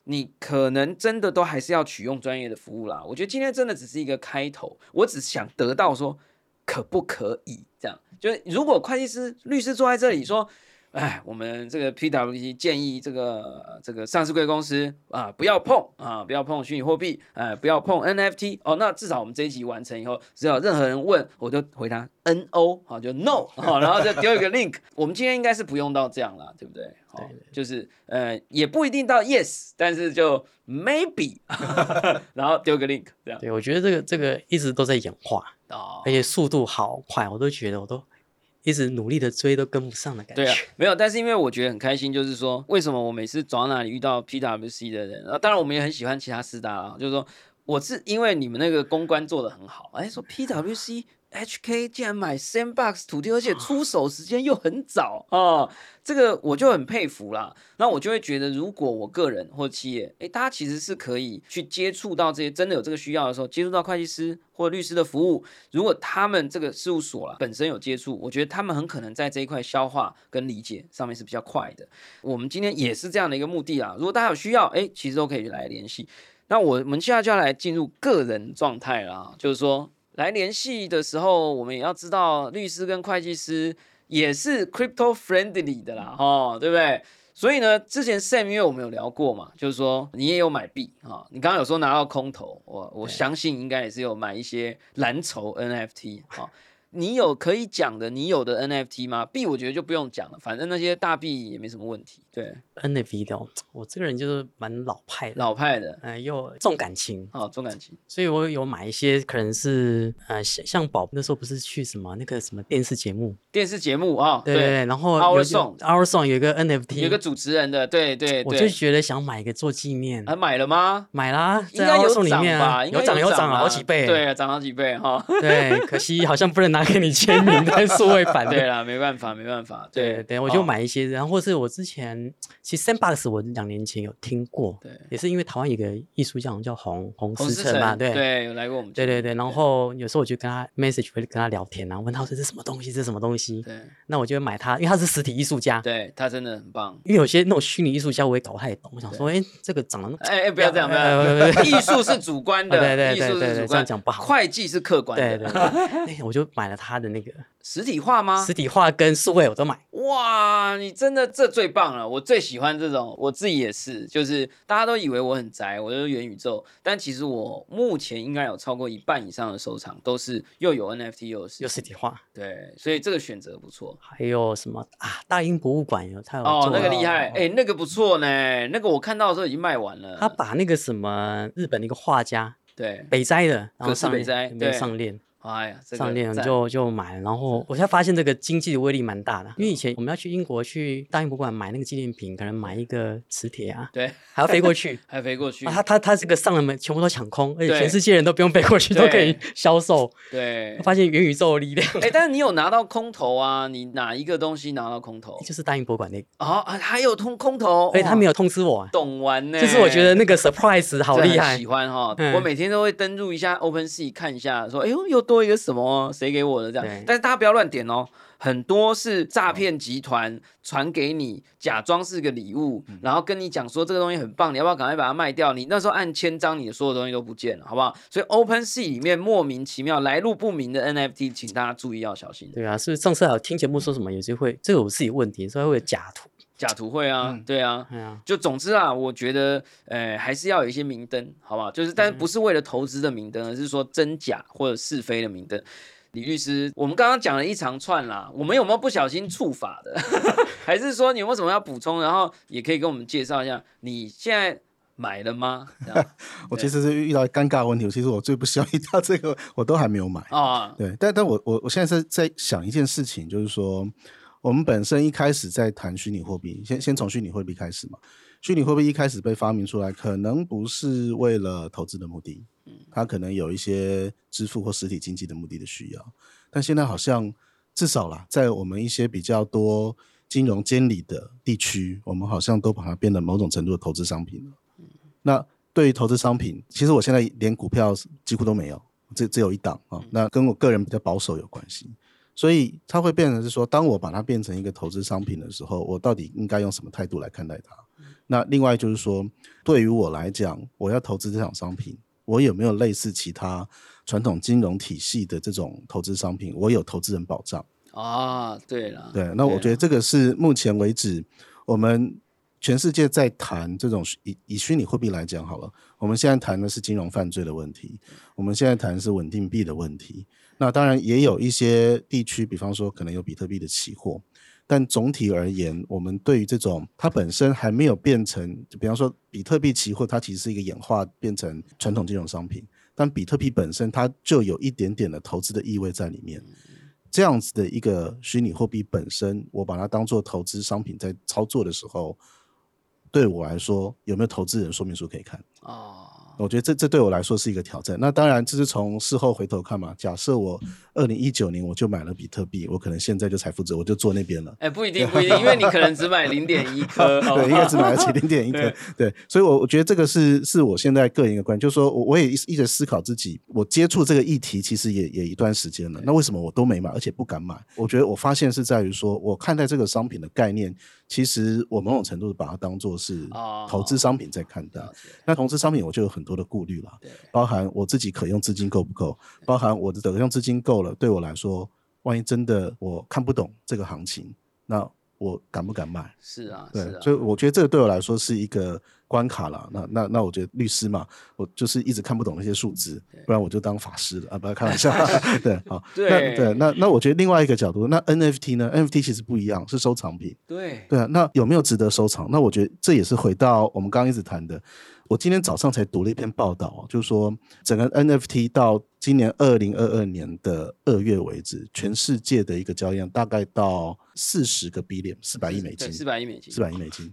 你可能真的都还是要取用专业的服务啦。我觉得今天真的只是一个开头，我只想得到说可不可以这样，就是如果会计师、律师坐在这里说。哎，我们这个 PWC 建议这个这个上市贵公司啊，不要碰啊，不要碰虚拟货币，哎，不要碰 NFT 哦。那至少我们这一集完成以后，只要任何人问，我就回答 NO 好，就 No 好，然后再丢一个 link。我们今天应该是不用到这样了，对不对？对，就是呃，也不一定到 Yes，但是就 Maybe，然后丢个 link 这样。对，我觉得这个这个一直都在演化哦，而且速度好快，我都觉得我都。一直努力的追都跟不上的感觉。对啊，没有，但是因为我觉得很开心，就是说，为什么我每次走到哪里遇到 PWC 的人，啊，当然我们也很喜欢其他四大啊，就是说，我是因为你们那个公关做的很好，哎，说 PWC。HK 竟然买 Sandbox 土地，而且出手时间又很早啊，这个我就很佩服啦。那我就会觉得，如果我个人或企业，哎，大家其实是可以去接触到这些真的有这个需要的时候，接触到会计师或律师的服务。如果他们这个事务所啦本身有接触，我觉得他们很可能在这一块消化跟理解上面是比较快的。我们今天也是这样的一个目的啊。如果大家有需要，哎，其实都可以来联系。那我们现在就要来进入个人状态啦，就是说来联系的时候，我们也要知道律师跟会计师也是 crypto friendly 的啦，哦，对不对？所以呢，之前 Sam 因为我们有聊过嘛，就是说你也有买币啊，你刚刚有说拿到空投，我我相信应该也是有买一些蓝筹 NFT 啊。你有可以讲的，你有的 NFT 吗？币我觉得就不用讲了，反正那些大币也没什么问题。对，NFT 的哦，我这个人就是蛮老派的，老派的呃，又重感情，哦，重感情。所以我有买一些可能是呃像像宝那时候不是去什么那个什么电视节目，电视节目啊，对对对，然后 Our 有有 Song Our Song 有一个 NFT，有一个主持人的，对对我就，觉得想买一个做纪念，还买了吗？买啦，在应该 Our 有 Song 里？面啊，应该有涨有涨了啊好几倍，对，涨好几倍哈。对，可惜好像不能拿给你签名在数位版的。对啦，没办法，没办法。对对对，我就哦买一些，然后或是我之前其实 Sandbox 我两年前有听过，对也是因为台湾有个艺术家叫洪洪洪思思成嘛，对对，有来过我们。对对对，然后有时候我就跟他 message 会跟他聊天啊，问他说这是什么东西，这是什么东西，对那我就会买它，因为他是实体艺术家，对，他真的很棒。因为有些那种虚拟艺术家我也搞不太懂，我想说，哎，这个长得哎哎，不要这样，不要呃这样。艺术是主观的，对对对对对这样讲不好会计是客观的。对对对，哎我就买了他的那个实体化吗实？体化跟数位我都买，哇，你真的这最棒了！我最喜欢这种，我自己也是，就是大家都以为我很宅，我就是元宇宙，但其实我目前应该有超过一半以上的收藏都是又有 NFT 又有实有体实体化，对，所以这个选择不错。还有什么啊？大英博物馆有他有哦，那个厉害，哎、那个不错呢，那个我看到的时候已经卖完了。他把那个什么日本的一个画家对，北斋的，然后上链北斋对上链，哎呀，这个上链赞就就买了，然后我现在发现这个经济的威力蛮大的，因为以前我们要去英国去大英博物馆买那个纪念品，可能买一个磁铁啊，对，还要飞过去。还飞过去，啊，他他他这个上了门全部都抢空，而且全世界人都不用飞过去，都可以销售。对，发现元宇宙的力量，哎、但是你有拿到空投啊？你哪一个东西拿到空投？就是大英博物馆那个，哦，啊还有通空投，哎他没有通知我啊，懂完呢，就是我觉得那个 surprise 好厉害喜。欢哈。嗯我每天都会登录一下 OpenSea 看一下，说哎呦有多一个什么，谁给我的这样。但是大家不要乱点哦。很多是诈骗集团传给你，假装是个礼物，嗯然后跟你讲说这个东西很棒，你要不要赶快把它卖掉？你那时候按千张，你的所有东西都不见了，好不好？所以 OpenSea 里面莫名其妙来路不明的 NFT，请大家注意要小心。对啊，是不是上次还有听节目说什么，有些会这个我自己问题，所以会有假图。假图会啊，嗯对啊，哎呀，就总之啊，我觉得，呃，还是要有一些明灯，好不好？就是，但不是为了投资的明灯，而是说真假或者是非的明灯。李律师，我们刚刚讲了一长串啦，我们有没有不小心触法的？还是说你有没有什么要补充？然后也可以跟我们介绍一下，你现在买了吗？我其实是遇到尴尬的问题，其实我最不希望遇到这个，我都还没有买。啊，对，但但我我我现在是在想一件事情，就是说，我们本身一开始在谈虚拟货币，先先从虚拟货币开始嘛。虚拟货币一开始被发明出来，可能不是为了投资的目的，它可能有一些支付或实体经济的目的的需要。但现在好像至少啦，在我们一些比较多金融监理的地区，我们好像都把它变得某种程度的投资商品了。那对于投资商品，其实我现在连股票几乎都没有，只只有一档啊、那跟我个人比较保守有关系。所以它会变成是说，当我把它变成一个投资商品的时候，我到底应该用什么态度来看待它？那另外就是说，对于我来讲，我要投资这场商品，我有没有类似其他传统金融体系的这种投资商品？我有投资人保障。啊，对了，对，那我觉得这个是目前为止我们全世界在谈这种以以虚拟货币来讲好了，我们现在谈的是金融犯罪的问题，我们现在谈的是稳定币的问题。那当然也有一些地区，比方说可能有比特币的期货，但总体而言，我们对于这种它本身还没有变成，就比方说比特币期货，它其实是一个演化变成传统金融商品，但比特币本身它就有一点点的投资的意味在里面。这样子的一个虚拟货币本身，我把它当做投资商品在操作的时候，对我来说有没有投资人说明书可以看？哦，我觉得这这对我来说是一个挑战。那当然，这是从事后回头看嘛。假设我二零一九年我就买了比特币，我可能现在就财富自由，我就坐那边了。哎，不一定，不一定，因为你可能只买零点一颗，对，应该只买得起零点一颗 对。所以我我觉得这个是是我现在个人一个观点，就是说我我也一一直思考自己，我接触这个议题其实也也一段时间了，那为什么我都没买，而且不敢买？我觉得我发现是在于说，我看待这个商品的概念，其实我某种程度把它当做是哦投资商品在看待。那投资商品我就有很多的顾虑了，包含我自己可用资金够不够，包含我的可用资金够了，对我来说，万一真的我看不懂这个行情，那我敢不敢买？是啊，对是，啊，所以我觉得这个对我来说是一个关卡了。那那那我觉得律师嘛，我就是一直看不懂那些数字，不然我就当法师了啊！不要开玩笑，对，好，对那对，那那我觉得另外一个角度，那 NFT 呢？NFT 其实不一样，是收藏品。对对啊，那有没有值得收藏？那我觉得这也是回到我们刚刚一直谈的。我今天早上才读了一篇报道哦，就是说整个 NFT 到今年二零二二年的二月为止，全世界的一个交易量大概到四十个 billion 四百亿美金，四百亿美金，四百亿美金。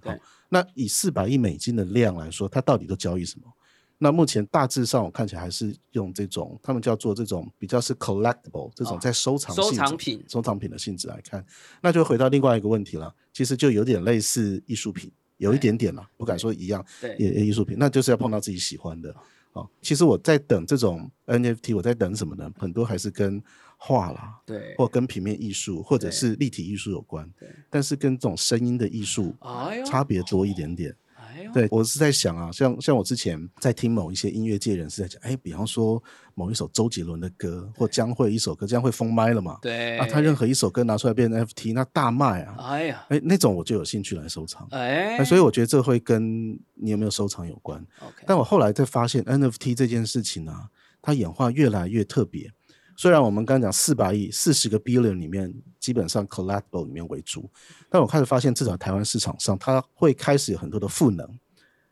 那以四百亿美金的量来说，它到底都交易什么？那目前大致上我看起来还是用这种，他们叫做这种比较是 collectible 这种哦在收藏收藏品收藏品的性质来看，那就回到另外一个问题了，其实就有点类似艺术品，有一点点了，不敢说一样，对艺术品，那就是要碰到自己喜欢的。哦，其实我在等这种 NFT，我在等什么呢？很多还是跟画啦，对，或跟平面艺术或者是立体艺术有关，但是跟这种声音的艺术哎，差别多一点点。哎，对我是在想啊，像像我之前在听某一些音乐界人士在讲，哎，比方说某一首周杰伦的歌，或将会一首歌，将会封麦了嘛，对啊，他任何一首歌拿出来变 NFT，那大卖啊，哎呀，哎，那种我就有兴趣来收藏。哎那，所以我觉得这会跟你有没有收藏有关。但我后来在发现 NFT 这件事情啊，它演化越来越特别。虽然我们刚刚讲四百亿、四十个 billion 里面，基本上 collectible 里面为主，但我开始发现，至少台湾市场上，它会开始有很多的赋能，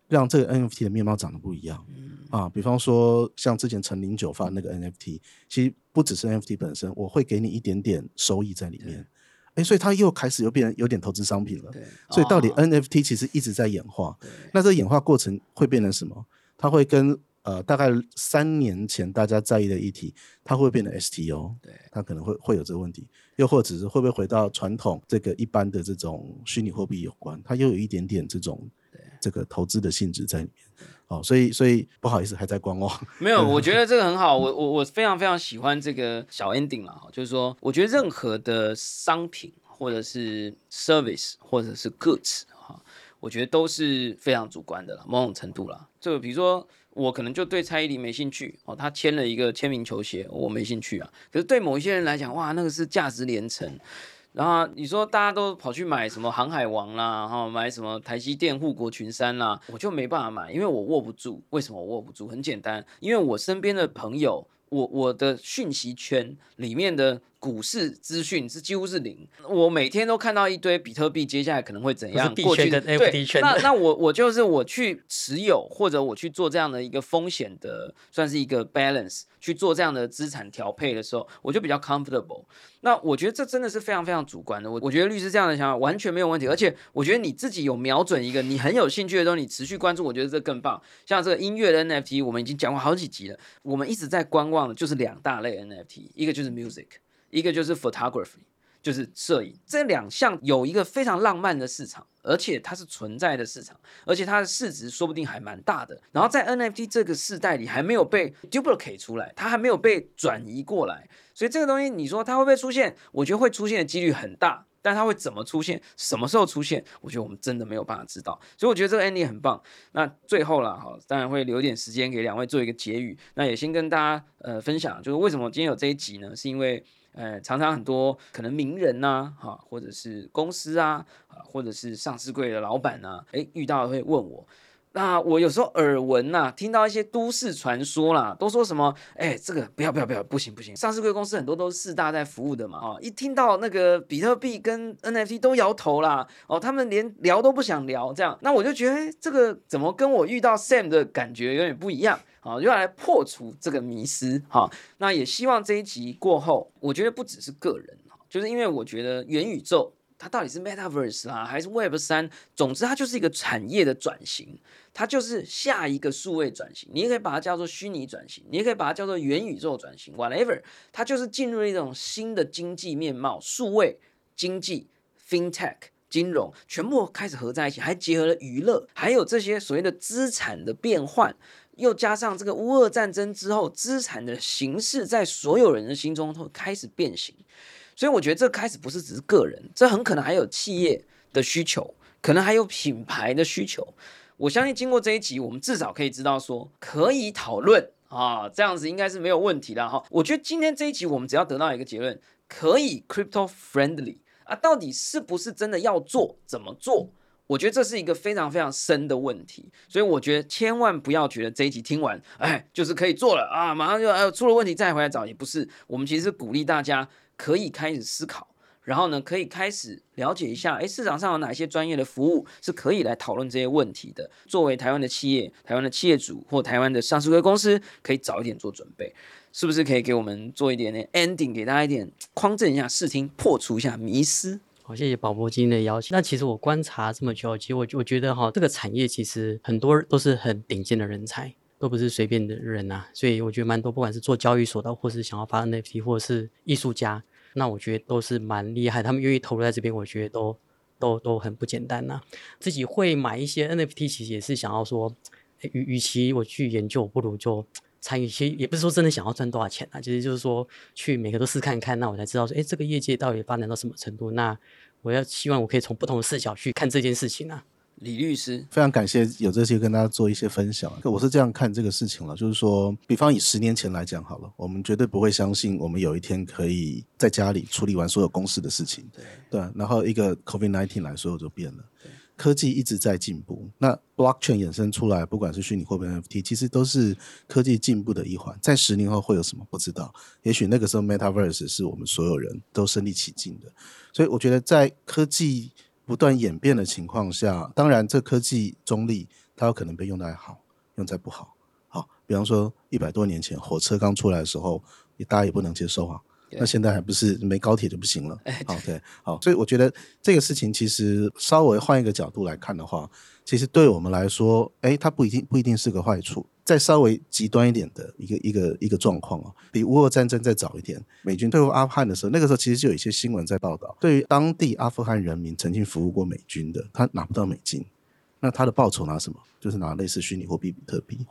让这个 NFT 的面貌长得不一样。啊，比方说像之前陈零九发那个 NFT，其实不只是 NFT 本身，我会给你一点点收益在里面。哎，所以它又开始又变成有点投资商品了。对，所以到底哦 NFT 其实一直在演化。那这个演化过程会变成什么？它会跟呃大概三年前大家在意的议题，它会变成 STO？对它可能会会有这个问题，又或者是会不会回到传统这个一般的这种虚拟货币有关？它又有一点点这种这个投资的性质在里面。哦，所以所以不好意思，还在观望。没有，我觉得这个很好，我我我非常非常喜欢这个小 ending 啦，就是说，我觉得任何的商品或者是 service 或者是 goods 哈，我觉得都是非常主观的了，某种程度啦。这个比如说，我可能就对蔡依林没兴趣哦，她签了一个签名球鞋，我没兴趣啊。可是对某一些人来讲，哇，那个是价值连城。然后你说大家都跑去买什么航海王啦，然后买什么台积电护国群山啦，我就没办法买，因为我握不住。为什么我握不住？很简单，因为我身边的朋友，我我的讯息圈里面的股市资讯是几乎是零。我每天都看到一堆比特币接下来可能会怎样，过去圈跟对 FT 圈的那那我我就是我去持有或者我去做这样的一个风险的，算是一个 balance，去做这样的资产调配的时候，我就比较 comfortable。那我觉得这真的是非常非常主观的。我我觉得律师这样的想法完全没有问题，而且我觉得你自己有瞄准一个你很有兴趣的东西，你持续关注，我觉得这更棒。像这个音乐的 NFT，我们已经讲过好几集了，我们一直在观望的就是两大类 NFT，一个就是 music，一个就是 photography。就是摄影，这两项有一个非常浪漫的市场，而且它是存在的市场，而且它的市值说不定还蛮大的。然后在 NFT 这个世代里还没有被 duplicate 出来，它还没有被转移过来，所以这个东西你说它会不会出现？我觉得会出现的几率很大，但它会怎么出现，什么时候出现，我觉得我们真的没有办法知道。所以我觉得这个 ending 很棒。那最后啦，哈，当然会留点时间给两位做一个结语。那也先跟大家呃分享，就是为什么今天有这一集呢？是因为呃，常常很多可能名人呐、哈，或者是公司啊，或者是上市柜的老板呐、诶，遇到会问我。那我有时候耳闻呐、听到一些都市传说啦，都说什么，哎，这个不要不要不要，不行不行，上市柜公司很多都是四大在服务的嘛，哦，一听到那个比特币跟 NFT 都摇头啦，哦，他们连聊都不想聊，这样，那我就觉得，哎，这个怎么跟我遇到 Sam 的感觉有点不一样？好，就要来破除这个迷思。好，那也希望这一集过后，我觉得不只是个人，就是因为我觉得元宇宙它到底是 Metaverse 啦，还是 Web 三，总之它就是一个产业的转型，它就是下一个数位转型。你也可以把它叫做虚拟转型，你也可以把它叫做元宇宙转型，whatever，它就是进入了一种新的经济面貌，数位经济 FinTech。金融全部开始合在一起，还结合了娱乐，还有这些所谓的资产的变换，又加上这个乌俄战争之后，资产的形式在所有人的心中都开始变形。所以我觉得这开始不是只是个人，这很可能还有企业的需求，可能还有品牌的需求。我相信经过这一集，我们至少可以知道说可以讨论啊，这样子应该是没有问题的哈。我觉得今天这一集我们只要得到一个结论，可以 crypto friendly 啊，到底是不是真的要做，怎么做？我觉得这是一个非常非常深的问题，所以我觉得千万不要觉得这一集听完，哎，就是可以做了啊，马上就呃出了问题再回来找，也不是。我们其实是鼓励大家可以开始思考，然后呢，可以开始了解一下，哎，市场上有哪些专业的服务是可以来讨论这些问题的。作为台湾的企业、台湾的企业主或台湾的上市公公司，可以早一点做准备，是不是可以给我们做一点点 ending，给大家一点匡正一下视听，破除一下迷思。好，谢谢宝博今天的邀请。那其实我观察这么久，其实我我觉得哈，这个产业其实很多都是很顶尖的人才，都不是随便的人呐。所以我觉得蛮多，不管是做交易所的，或是想要发 NFT，或者是艺术家，那我觉得都是蛮厉害。他们愿意投入在这边，我觉得都都都很不简单呐。自己会买一些 NFT，其实也是想要说，与与其我去研究，不如就。参与其实也不是说真的想要赚多少钱啊，其实就是说去每个都试看看，那我才知道说，哎，这个业界到底发展到什么程度？那我要希望我可以从不同的视角去看这件事情啊。李律师，非常感谢有这些跟大家做一些分享。我是这样看这个事情了，就是说，比方以十年前来讲好了，我们绝对不会相信我们有一天可以在家里处理完所有公司的事情，对，对然后一个 COVID nineteen 来，所有就变了。科技一直在进步，那 blockchain 衍生出来，不管是虚拟货币 NFT，其实都是科技进步的一环。在十年后会有什么？不知道。也许那个时候 metaverse 是我们所有人都身临其境的。所以我觉得，在科技不断演变的情况下，当然这科技中立，它有可能被用在好，用在不好。好，比方说一百多年前火车刚出来的时候，大家也不能接受啊。那现在还不是没高铁就不行了？OK，，好，所以我觉得这个事情其实稍微换一个角度来看的话，其实对我们来说，哎，它不一定不一定是个坏处。再稍微极端一点的一个一个一个状况啊，比乌俄战争再早一点，美军退入阿富汗的时候，那个时候其实就有一些新闻在报道，对于当地阿富汗人民曾经服务过美军的，他拿不到美金，那他的报酬拿什么？就是拿类似虚拟货币比特币。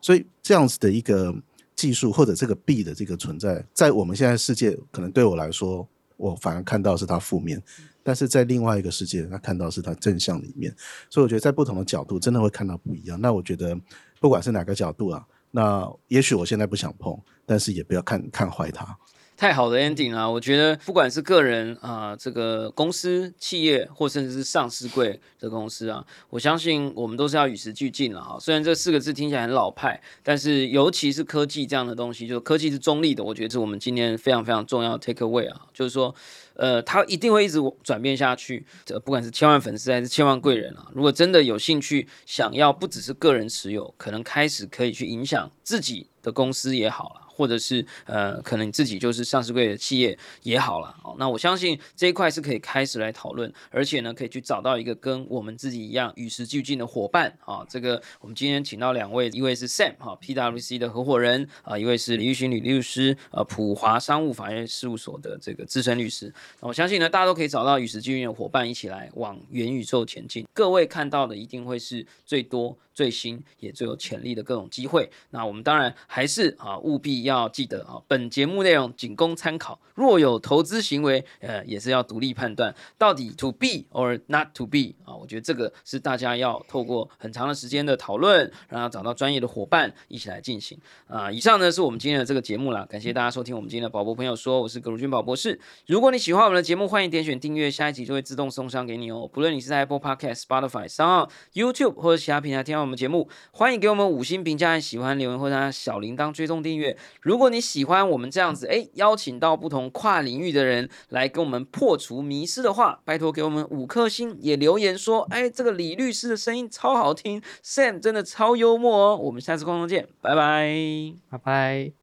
所以这样子的一个。技术或者这个币的这个存在，在我们现在世界，可能对我来说，我反而看到是它负面；但是在另外一个世界，他看到是它正向的一面。所以我觉得在不同的角度，真的会看到不一样。那我觉得，不管是哪个角度啊，那也许我现在不想碰，但是也不要看看坏它。太好的 ending 啊！我觉得不管是个人啊，这个公司、企业，或甚至是上市柜的公司啊，我相信我们都是要与时俱进了哈。虽然这四个字听起来很老派，但是尤其是科技这样的东西，就是科技是中立的，我觉得是我们今天非常非常重要 take away 啊，就是说，呃，它一定会一直转变下去。这不管是千万粉丝还是千万贵人啊，如果真的有兴趣，想要不只是个人持有，可能开始可以去影响自己的公司也好了。或者是呃，可能你自己就是上市柜的企业也好了，哦，那我相信这一块是可以开始来讨论，而且呢，可以去找到一个跟我们自己一样与时俱进的伙伴啊。这个我们今天请到两位，一位是 Sam 哈，PWC 的合伙人啊，一位是李玉勋李律师，呃，普华商务法院事务所的这个资深律师。我相信呢，大家都可以找到与时俱进的伙伴，一起来往元宇宙前进。各位看到的一定会是最多。最新也最有潜力的各种机会，那我们当然还是啊，务必要记得啊，本节目内容仅供参考，若有投资行为，呃，也是要独立判断，到底 to be or not to be 啊，我觉得这个是大家要透过很长的时间的讨论，然后找到专业的伙伴一起来进行啊。以上呢是我们今天的这个节目了，感谢大家收听我们今天的宝博朋友说，我是葛如君宝博士。如果你喜欢我们的节目，欢迎点选订阅，下一集就会自动送上给你哦。不论你是在 Apple Podcast、Spotify、上 YouTube 或者其他平台听。我们节目欢迎给我们五星评价，喜欢留言或者小铃铛追踪订阅。如果你喜欢我们这样子，哎，邀请到不同跨领域的人来跟我们破除迷失的话，拜托给我们五颗星，也留言说，哎，这个李律师的声音超好听，Sam 真的超幽默哦。我们下次共同见，拜拜，拜拜。